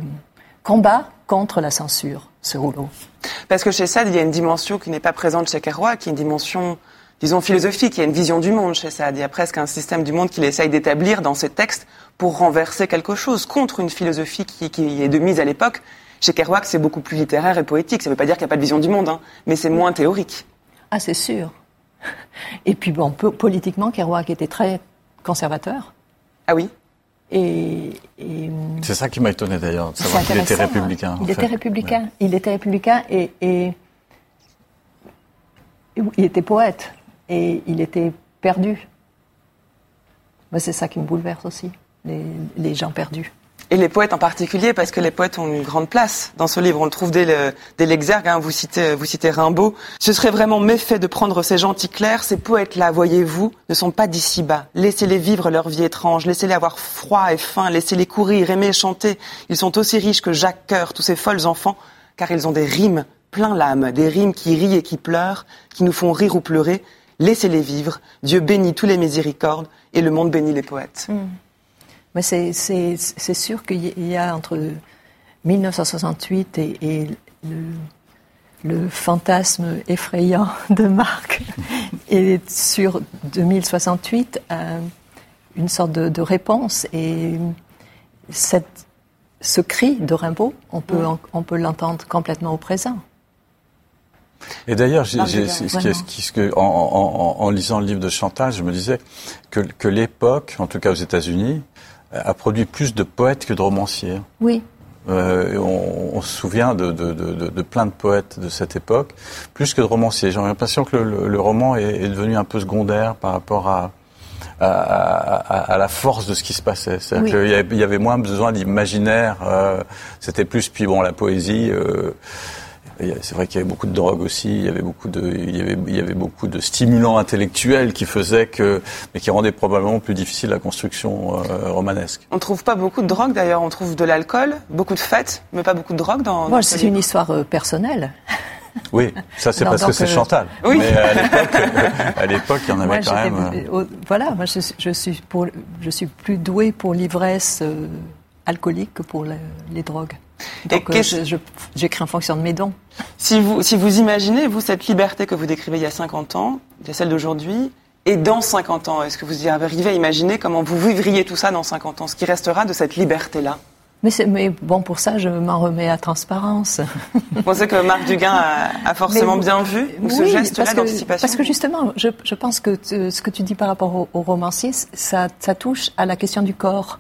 combat contre la censure, ce rouleau. Parce que chez Sade, il y a une dimension qui n'est pas présente chez Kerouac, qui est une dimension disons, philosophique. Il y a une vision du monde chez Sade. Il y a presque un système du monde qu'il essaye d'établir dans ses textes pour renverser quelque chose contre une philosophie qui, qui est de mise à l'époque. Chez Kerouac, c'est beaucoup plus littéraire et poétique. Ça ne veut pas dire qu'il n'y a pas de vision du monde, hein, mais c'est moins théorique. Ah, c'est sûr. Et puis, bon, politiquement, Kerouac était très conservateur. Ah oui? Et, et c'est ça qui m'a étonné d'ailleurs, de savoir qu'il était républicain. Il était républicain. Ouais. Il était républicain et, et, il était poète et il était perdu. c'est ça qui me bouleverse aussi, les, les, gens perdus. Et les poètes en particulier, parce que les poètes ont une grande place dans ce livre. On le trouve dès, le, dès l'exergue, hein, vous, citez, vous citez Rimbaud. Ce serait vraiment méfait de prendre ces gens clairs. Ces poètes-là, voyez-vous, ne sont pas d'ici-bas. Laissez-les vivre leur vie étrange, laissez-les avoir froid et faim, laissez-les courir, aimer, chanter. Ils sont aussi riches que Jacques Coeur, tous ces folles enfants, car ils ont des rimes plein l'âme, des rimes qui rient et qui pleurent, qui nous font rire ou pleurer, laissez-les vivre. Dieu bénit tous les miséricordes et le monde bénit les poètes. Mm. Mais c'est, sûr qu'il y a entre 1968 et, et le, le, fantasme effrayant de Marc et sur 2068 euh, une sorte de, de, réponse. Et cette, ce cri de Rimbaud, on peut, on peut l'entendre complètement au présent. Et d'ailleurs, ce ce que, en, en, en, lisant le livre de Chantal, je me disais que, que l'époque, en tout cas aux États-Unis, a produit plus de poètes que de romanciers. Oui. Euh, on, on, se souvient de, de, de, de, plein de poètes de cette époque, plus que de romanciers. J'ai l'impression que le, le, le, roman est, est, devenu un peu secondaire par rapport à, à, à, à la force de ce qui se passait. C'est-à-dire oui. qu'il y avait moins besoin d'imaginaire. Euh, C'était plus, puis bon, la poésie. Euh, c'est vrai qu'il y avait beaucoup de drogue aussi, il y avait beaucoup de, il y avait, il y avait beaucoup de stimulants intellectuels qui faisaient que, mais qui rendaient probablement plus difficile la construction euh, romanesque. On trouve pas beaucoup de drogue d'ailleurs, on trouve de l'alcool, beaucoup de fêtes, mais pas beaucoup de drogue dans. Moi, c'est une histoire euh, personnelle. Oui, ça c'est parce que c'est euh... Chantal. Oui. Mais à l'époque, il y en avait moi, quand même. Voilà, moi je, je, suis pour, je suis plus douée pour l'ivresse euh, alcoolique que pour le, les drogues. Donc euh, j'écris en fonction de mes dons. Si vous, si vous imaginez, vous, cette liberté que vous décrivez il y a 50 ans, il y a celle d'aujourd'hui, et dans 50 ans, est-ce que vous arrivez à imaginer comment vous vivriez tout ça dans 50 ans Ce qui restera de cette liberté-là? Mais, mais, bon, pour ça, je m'en remets à transparence. Vous pensez que Marc Duguin a, forcément bien vu ce geste-là d'anticipation Parce que justement, je, je, pense que ce que tu dis par rapport au, au romancier, ça, ça, touche à la question du corps.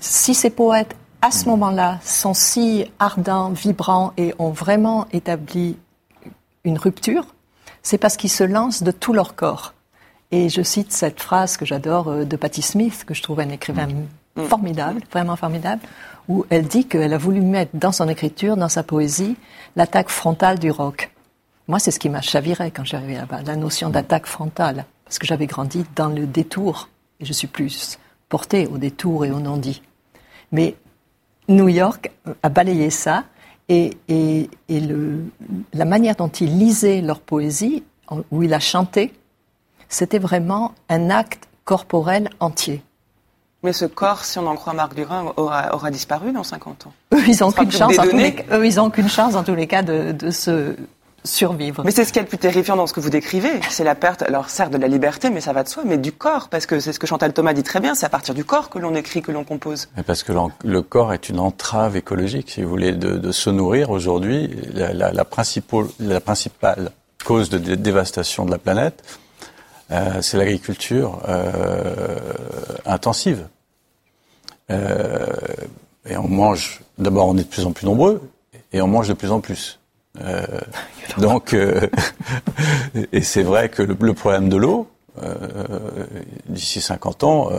Si ces poètes, à ce moment-là, sont si ardents, vibrants et ont vraiment établi une rupture, c'est parce qu'ils se lancent de tout leur corps. Et je cite cette phrase que j'adore euh, de Patti Smith, que je trouve un écrivain mm. formidable, vraiment formidable, où elle dit qu'elle a voulu mettre dans son écriture, dans sa poésie, l'attaque frontale du rock. Moi, c'est ce qui m'a chaviré quand j'arrivais là-bas, la notion d'attaque frontale, parce que j'avais grandi dans le détour, et je suis plus portée au détour et au non-dit. Mais New York a balayé ça, et, et, et le, la manière dont il lisait leur poésie, où il a chanté, c'était vraiment un acte corporel entier. Mais ce corps, si on en croit Marc Durin, aura, disparu dans 50 ans. Eux, ils n'ont qu'une chance, ils chance, en tous les cas, de, se survivre. Mais c'est ce qui est le plus terrifiant dans ce que vous décrivez. C'est la perte, alors certes, de la liberté, mais ça va de soi, mais du corps. Parce que c'est ce que Chantal Thomas dit très bien, c'est à partir du corps que l'on écrit, que l'on compose. parce que le corps est une entrave écologique, si vous voulez, de, se nourrir aujourd'hui. La, principale, la principale cause de dévastation de la planète, euh, c'est l'agriculture euh, intensive. Euh, et on mange, d'abord on est de plus en plus nombreux, et on mange de plus en plus. Euh, donc, euh, et c'est vrai que le, le problème de l'eau, d'ici 50 ans,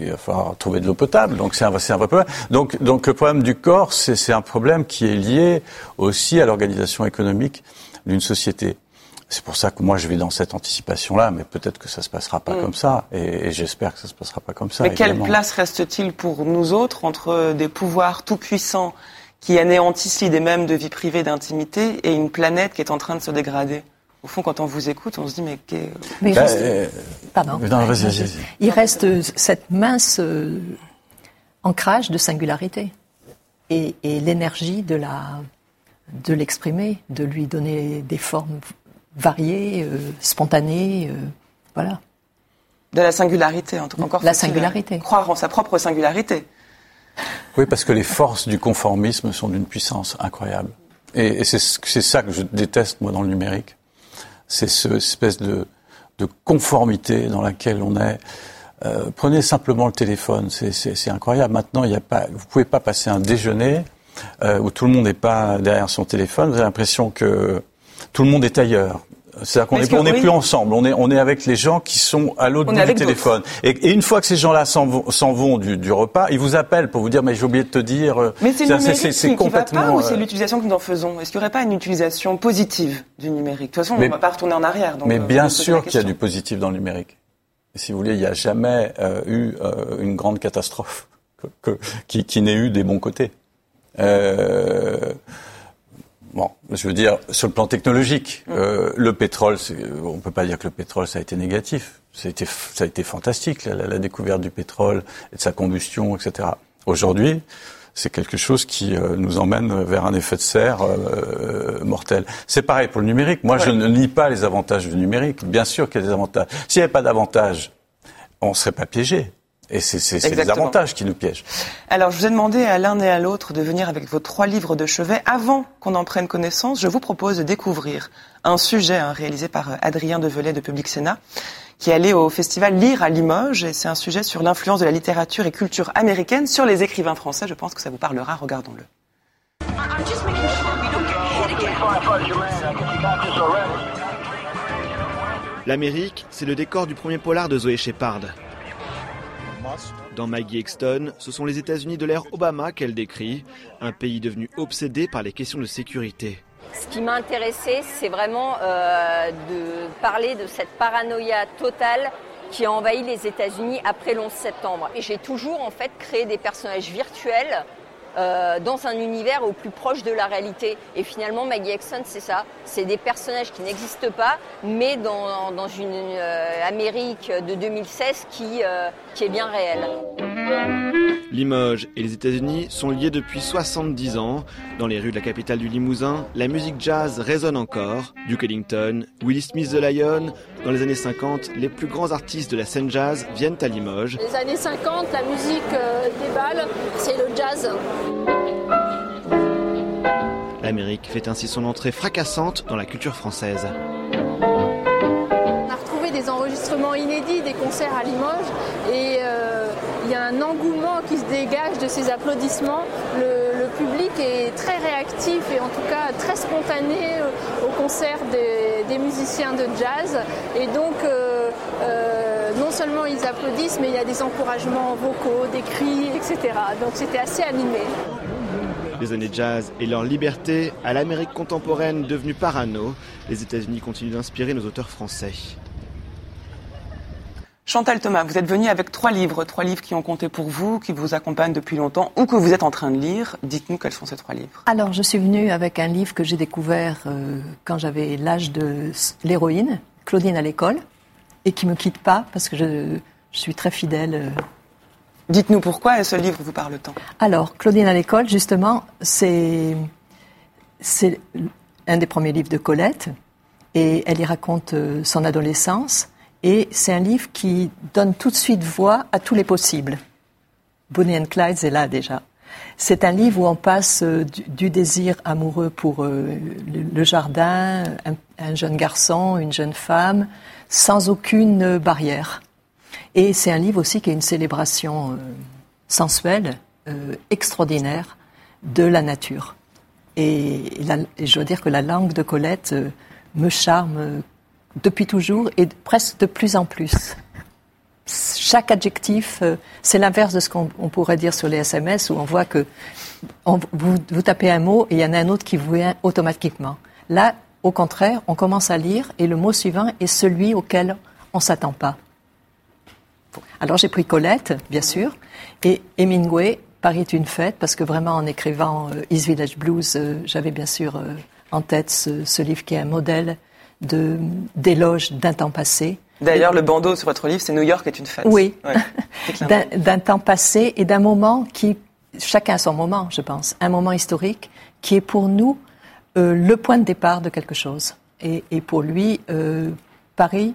il va falloir trouver de l'eau potable. Donc c'est un, un, vrai problème. Donc, donc le problème du corps, c'est un problème qui est lié aussi à l'organisation économique d'une société. C'est pour ça que moi je vais dans cette anticipation-là, mais peut-être que ça se passera pas mm. comme ça, et, j'espère que ça se passera pas comme ça. Mais quelle place reste-t-il pour nous autres entre des pouvoirs tout puissants qui anéantissent l'idée même de vie privée, d'intimité, et une planète qui est en train de se dégrader au fond, quand on vous écoute, on se dit mais, mais bah, euh, pardon. Il reste cette mince euh, ancrage de singularité et, et l'énergie de la de l'exprimer, de lui donner des formes variée, euh, spontanée, euh, voilà. De la singularité, en tout cas. Encore la singularité. Croire en sa propre singularité. Oui, parce que les forces du conformisme sont d'une puissance incroyable. Et, c'est ça que je déteste, moi, dans le numérique. C'est cette espèce de, de, conformité dans laquelle on est. Euh, prenez simplement le téléphone, c'est incroyable. Maintenant, il y a pas, vous pouvez pas passer un déjeuner euh, où tout le monde n'est pas derrière son téléphone. Vous avez l'impression que tout le monde est ailleurs. C'est-à-dire qu'on n'est plus ensemble, on est, on est avec les gens qui sont à l'autre bout du téléphone. Et, une fois que ces gens-là s'en vont, du, repas, ils vous appellent pour vous dire mais j'ai oublié de te dire. Euh, mais c'est le numérique qui, complètement, va pas ou c'est euh, l'utilisation que nous en faisons? Est-ce qu'il n'y aurait pas une utilisation positive du numérique? De toute façon, on ne va pas retourner en arrière. mais bien sûr qu'il y a du positif dans le numérique. Et si vous voulez, il n'y a jamais euh, eu une grande catastrophe qui, qui n'ait eu des bons côtés. Euh, Bon, je veux dire, sur le plan technologique, mm. euh, le pétrole, on peut pas dire que le pétrole ça a été négatif. Ça a été, ça a été fantastique, la, la, découverte du pétrole et de sa combustion, etc. Aujourd'hui, c'est quelque chose qui euh, nous emmène vers un effet de serre euh, mortel. C'est pareil pour le numérique. Moi, je ne nie pas les avantages du numérique. Bien sûr qu'il y a des avantages. S'il n'y avait pas d'avantages, on serait pas piégé. Et c'est les avantages qui nous piègent. Alors, je vous ai demandé à l'un et à l'autre de venir avec vos trois livres de chevet. Avant qu'on en prenne connaissance, je vous propose de découvrir un sujet hein, réalisé par euh, Adrien Develay de Public Sénat, qui est allé au festival Lire à Limoges. Et c'est un sujet sur l'influence de la littérature et culture américaine sur les écrivains français. Je pense que ça vous parlera. Regardons-le. L'Amérique, c'est le décor du premier polar de Zoé Shepard. Dans Maggie Exton, ce sont les États-Unis de l'ère Obama qu'elle décrit, un pays devenu obsédé par les questions de sécurité. Ce qui m'a intéressé, c'est vraiment euh, de parler de cette paranoïa totale qui a envahi les États-Unis après le 11 septembre. Et j'ai toujours en fait créé des personnages virtuels euh, dans un univers au plus proche de la réalité. Et finalement, Maggie Exxon, c'est ça. C'est des personnages qui n'existent pas, mais dans, une euh, Amérique de 2016 qui, euh, qui est bien réelle. Limoges et les États-Unis sont liés depuis 70 ans. Dans les rues de la capitale du Limousin, la musique jazz résonne encore. Duke Ellington, Willie Smith the Lion. Dans les années 50, les plus grands artistes de la scène jazz viennent à Limoges. Les années 50, la musique euh, déballe, c'est le jazz. L'Amérique fait ainsi son entrée fracassante dans la culture française. On a retrouvé des enregistrements inédits des concerts à Limoges et euh, il y a un engouement qui se dégage de ces applaudissements. Le public est très réactif et en tout cas très spontané euh, au concert des, musiciens de jazz. Et donc, euh, euh, non seulement ils applaudissent, mais il y a des encouragements vocaux, des cris, etc. Donc c'était assez animé. Les années jazz et leur liberté à l'Amérique contemporaine devenue parano, les États-Unis continuent d'inspirer nos auteurs français. Chantal Thomas, vous êtes venue avec trois livres, trois livres qui ont compté pour vous, qui vous accompagnent depuis longtemps ou que vous êtes en train de lire. Dites-nous quels sont ces trois livres. Alors, je suis venue avec un livre que j'ai découvert euh, quand j'avais l'âge de l'héroïne, Claudine à l'école, et qui me quitte pas parce que je, je suis très fidèle. euh. Dites-nous pourquoi et ce livre vous parle tant. Alors, Claudine à l'école, justement, c'est c'est un des premiers livres de Colette, et elle y raconte euh, son adolescence, et c'est un livre qui donne tout de suite voix à tous les possibles. Bonnie and Clyde, c'est là déjà. C'est un livre où on passe euh, du, désir amoureux pour euh, le, jardin, un, un jeune garçon, une jeune femme, sans aucune euh, barrière. Et c'est un livre aussi qui est une célébration sensuelle, extraordinaire de la nature. Et, je dois dire que la langue de Colette me charme depuis toujours et presque de plus en plus. Chaque adjectif, euh, c'est l'inverse de ce qu'on on pourrait dire sur les SMS où on voit que vous, tapez un mot et il y en a un autre qui vous vient automatiquement. Là, au contraire, on commence à lire et le mot suivant est celui auquel on s'attend pas. Alors j'ai pris Colette, bien sûr, et Hemingway, Paris est une fête, parce que vraiment en écrivant euh, East Village Blues, euh, j'avais bien sûr euh, en tête ce livre qui est un modèle de d'éloge d'un temps passé. D'ailleurs, le bandeau sur votre livre, c'est New York est une fête. Oui, Ouais, d'un temps passé et d'un moment qui, chacun a son moment, je pense, un moment historique qui est pour nous euh, le point de départ de quelque chose. Et, et pour lui, euh, Paris,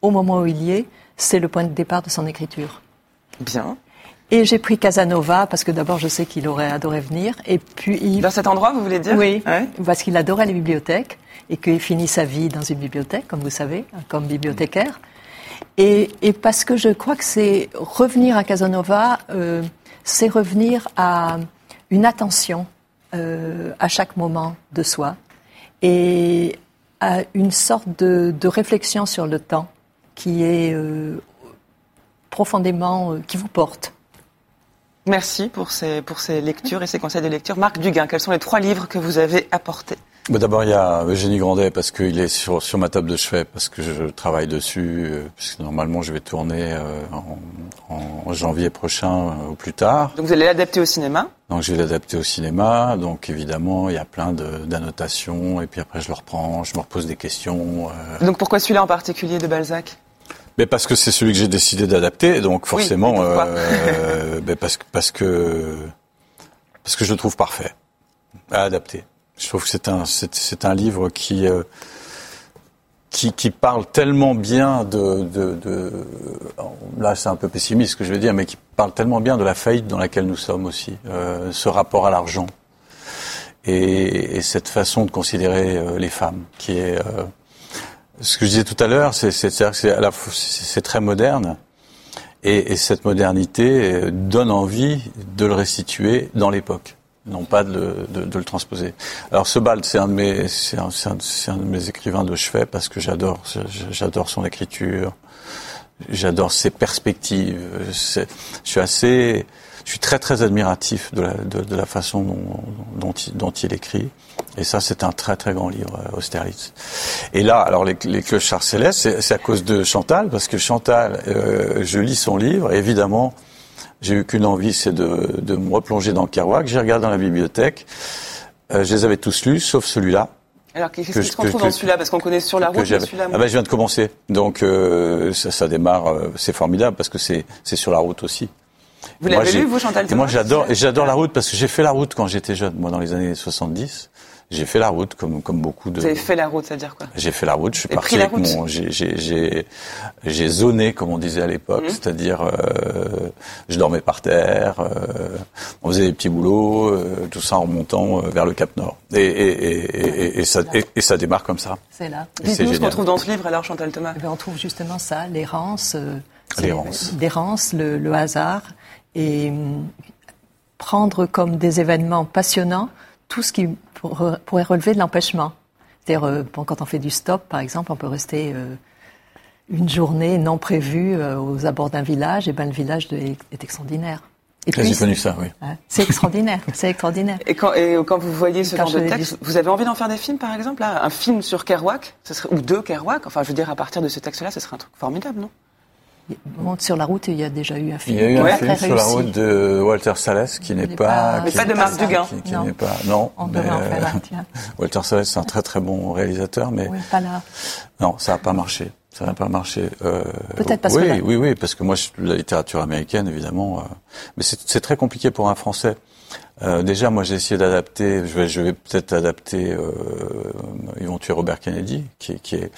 au moment où il y est, c'est le point de départ de son écriture. Bien. Et j'ai pris Casanova parce que d'abord je sais qu'il aurait adoré venir. Et puis Dans cet endroit, vous voulez dire oui, Ouais. parce qu'il adorait les bibliothèques et qu'il finit sa vie dans une bibliothèque, comme vous savez, comme bibliothécaire. Et, et parce que je crois que c'est revenir à Casanova, euh, c'est revenir à une attention euh, à chaque moment de soi et à une sorte de, de réflexion sur le temps qui est euh, profondément, euh, qui vous porte. Merci pour ces, pour ces lectures et ces conseils de lecture. Marc Duguin, quels sont les trois livres que vous avez apportés? Bah, D'abord, il y a Eugénie Grandet parce qu'il est sur, sur ma table de chevet, parce que je travaille dessus, euh, puisque normalement je vais tourner euh, en, en janvier prochain euh, ou plus tard. Donc vous allez l'adapter au cinéma? Donc je vais l'adapter au cinéma. Donc évidemment, il y a plein d'annotations, et puis après je le reprends, je me repose des questions. euh, Donc pourquoi celui-là en particulier de Balzac? Mais parce que c'est celui que j'ai décidé d'adapter, donc forcément, euh, parce que parce que parce que je le trouve parfait à adapter. Je trouve que c'est un c'est un livre qui euh, qui, qui parle tellement bien de, de, de là c'est un peu pessimiste ce que je vais dire, mais qui parle tellement bien de la faillite dans laquelle nous sommes aussi, euh, ce rapport à l'argent et, et cette façon de considérer les femmes qui est ce que je disais tout à l'heure, c'est c'est très moderne et, et cette modernité euh, donne envie de le restituer dans l'époque, non pas de le, transposer. Alors Sebald, c'est un c'est un, un- de mes écrivains de chevet parce que j'adore j'adore son écriture, j'adore ses perspectives. Je suis assez je suis très très admiratif de la, de, de la façon dont, dont, il, dont il écrit. Et ça, c'est un très très grand livre, euh, Austerlitz. Et là, alors les, les clochards célestes, c'est à cause de Chantal, parce que Chantal, euh, je lis son livre, et évidemment, j'ai eu qu'une envie, c'est de, de me replonger dans Kerouac. J'ai regardé dans la bibliothèque, euh, je les avais tous lus, sauf celui-là. Alors qu'est-ce retrouve que- dans celui-là? Parce qu'on connaît sur la route, celui-là. Ah ben, je viens de commencer, donc euh, ça, ça démarre, c'est formidable parce que c'est sur la route aussi. Vous l'avez lu, vous, Chantal Thomas Moi, j'adore, j'adore la route parce que j'ai fait la route quand j'étais jeune, moi, dans les années 70. J'ai fait la route comme, comme beaucoup de. Vous avez fait la route, ça veut dire quoi? J'ai fait la route, je suis parti avec mon, j'ai, j'ai, j'ai, j'ai zoné comme on disait à l'époque, Mhm. c'est-à-dire euh, je dormais par terre, euh, on faisait des petits boulots, euh, tout ça en montant euh, vers le Cap Nord. Et, et, et, et, et ça, et, et ça démarre comme ça. C'est là. Dites-nous ce qu'on trouve dans ce livre, alors, Chantal Thomas. Eh ben, on trouve justement ça, l'errance, euh, L'errance. l'errance, le, le hasard, et hum, prendre comme des événements passionnants tout ce qui pour- pourrait relever de l'empêchement. C'est-à-dire, euh, bon, quand on fait du stop, par exemple, on peut rester euh, une journée non prévue euh, aux abords d'un village, et ben le village de- est, extraordinaire. Et J'ai connu ça, oui. hein, c'est extraordinaire, c'est extraordinaire. Et quand, et quand vous voyez ce Quand genre de texte, vous avez envie d'en faire des films, par exemple là Un film sur Kerouac ce serait, Ou deux Kerouac Enfin, je veux dire, à partir de ce texte-là, ce serait un truc formidable, non? Sur la route, il y a déjà eu un Il film. y a eu un film sur la route de Walter Salles qui n'est pas, Mais pas de Marc Duguin. qui- n'est pas, non. On mais, devrait en euh, faire un, tiens. Walter Salles, c'est un très très bon réalisateur, mais Oui, pas là. Non, ça n'a pas marché. Ça n'a pas marché. Euh, Peut-être parce oui, que là- Oui, oui, parce que moi, je- la littérature américaine, évidemment, euh, mais c'est très compliqué pour un Français. Euh, déjà, moi, j'ai essayé d'adapter. Je vais, je vais peut-être adapter. Euh, ils vont tuer Robert Kennedy, qui est.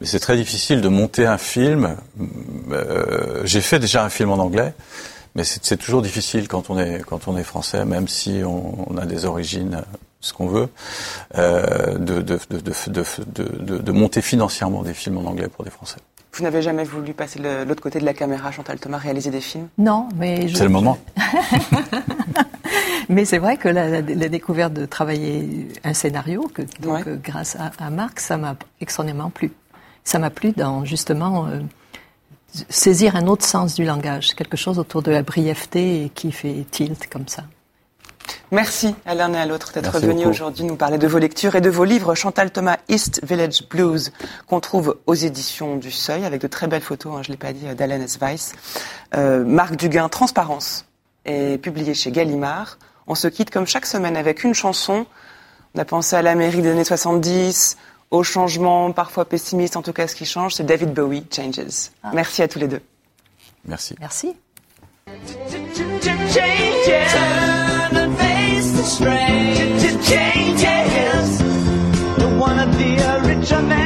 Mais c'est très difficile de monter un film. Euh, j'ai fait déjà un film en anglais. Mais c'est toujours difficile quand on est quand on est français, même si on, on a des origines, euh, ce qu'on veut, euh, de, de, de, de, de, de, de- de monter financièrement des films en anglais pour des Français. Vous n'avez jamais voulu passer de l'autre côté de la caméra, Chantal Thomas, réaliser des films? Non, mais je- C'est le moment. Mais c'est vrai que la, la- la découverte de travailler un scénario, que donc Ouais. euh, grâce à, à Marc, ça m'a extrêmement plu. Ça m'a plu dans justement euh, saisir un autre sens du langage, quelque chose autour de la brièveté et qui fait tilt comme ça. Merci à l'un et à l'autre d'être venus aujourd'hui nous parler de vos lectures et de vos livres. Chantal Thomas, East Village Blues, qu'on trouve aux éditions du Seuil, avec de très belles photos, hein, je ne l'ai pas dit, d'Alain S. Weiss. Euh, Marc Duguin, Transparence, est publié chez Gallimard. On se quitte comme chaque semaine avec une chanson. On a pensé à l'Amérique des années 70, au changement parfois pessimiste, en tout cas ce qui change, c'est David Bowie, Changes. Merci à tous les deux. Merci. Merci. Turn and face the strain. Changes. Don't wanna be a richer man.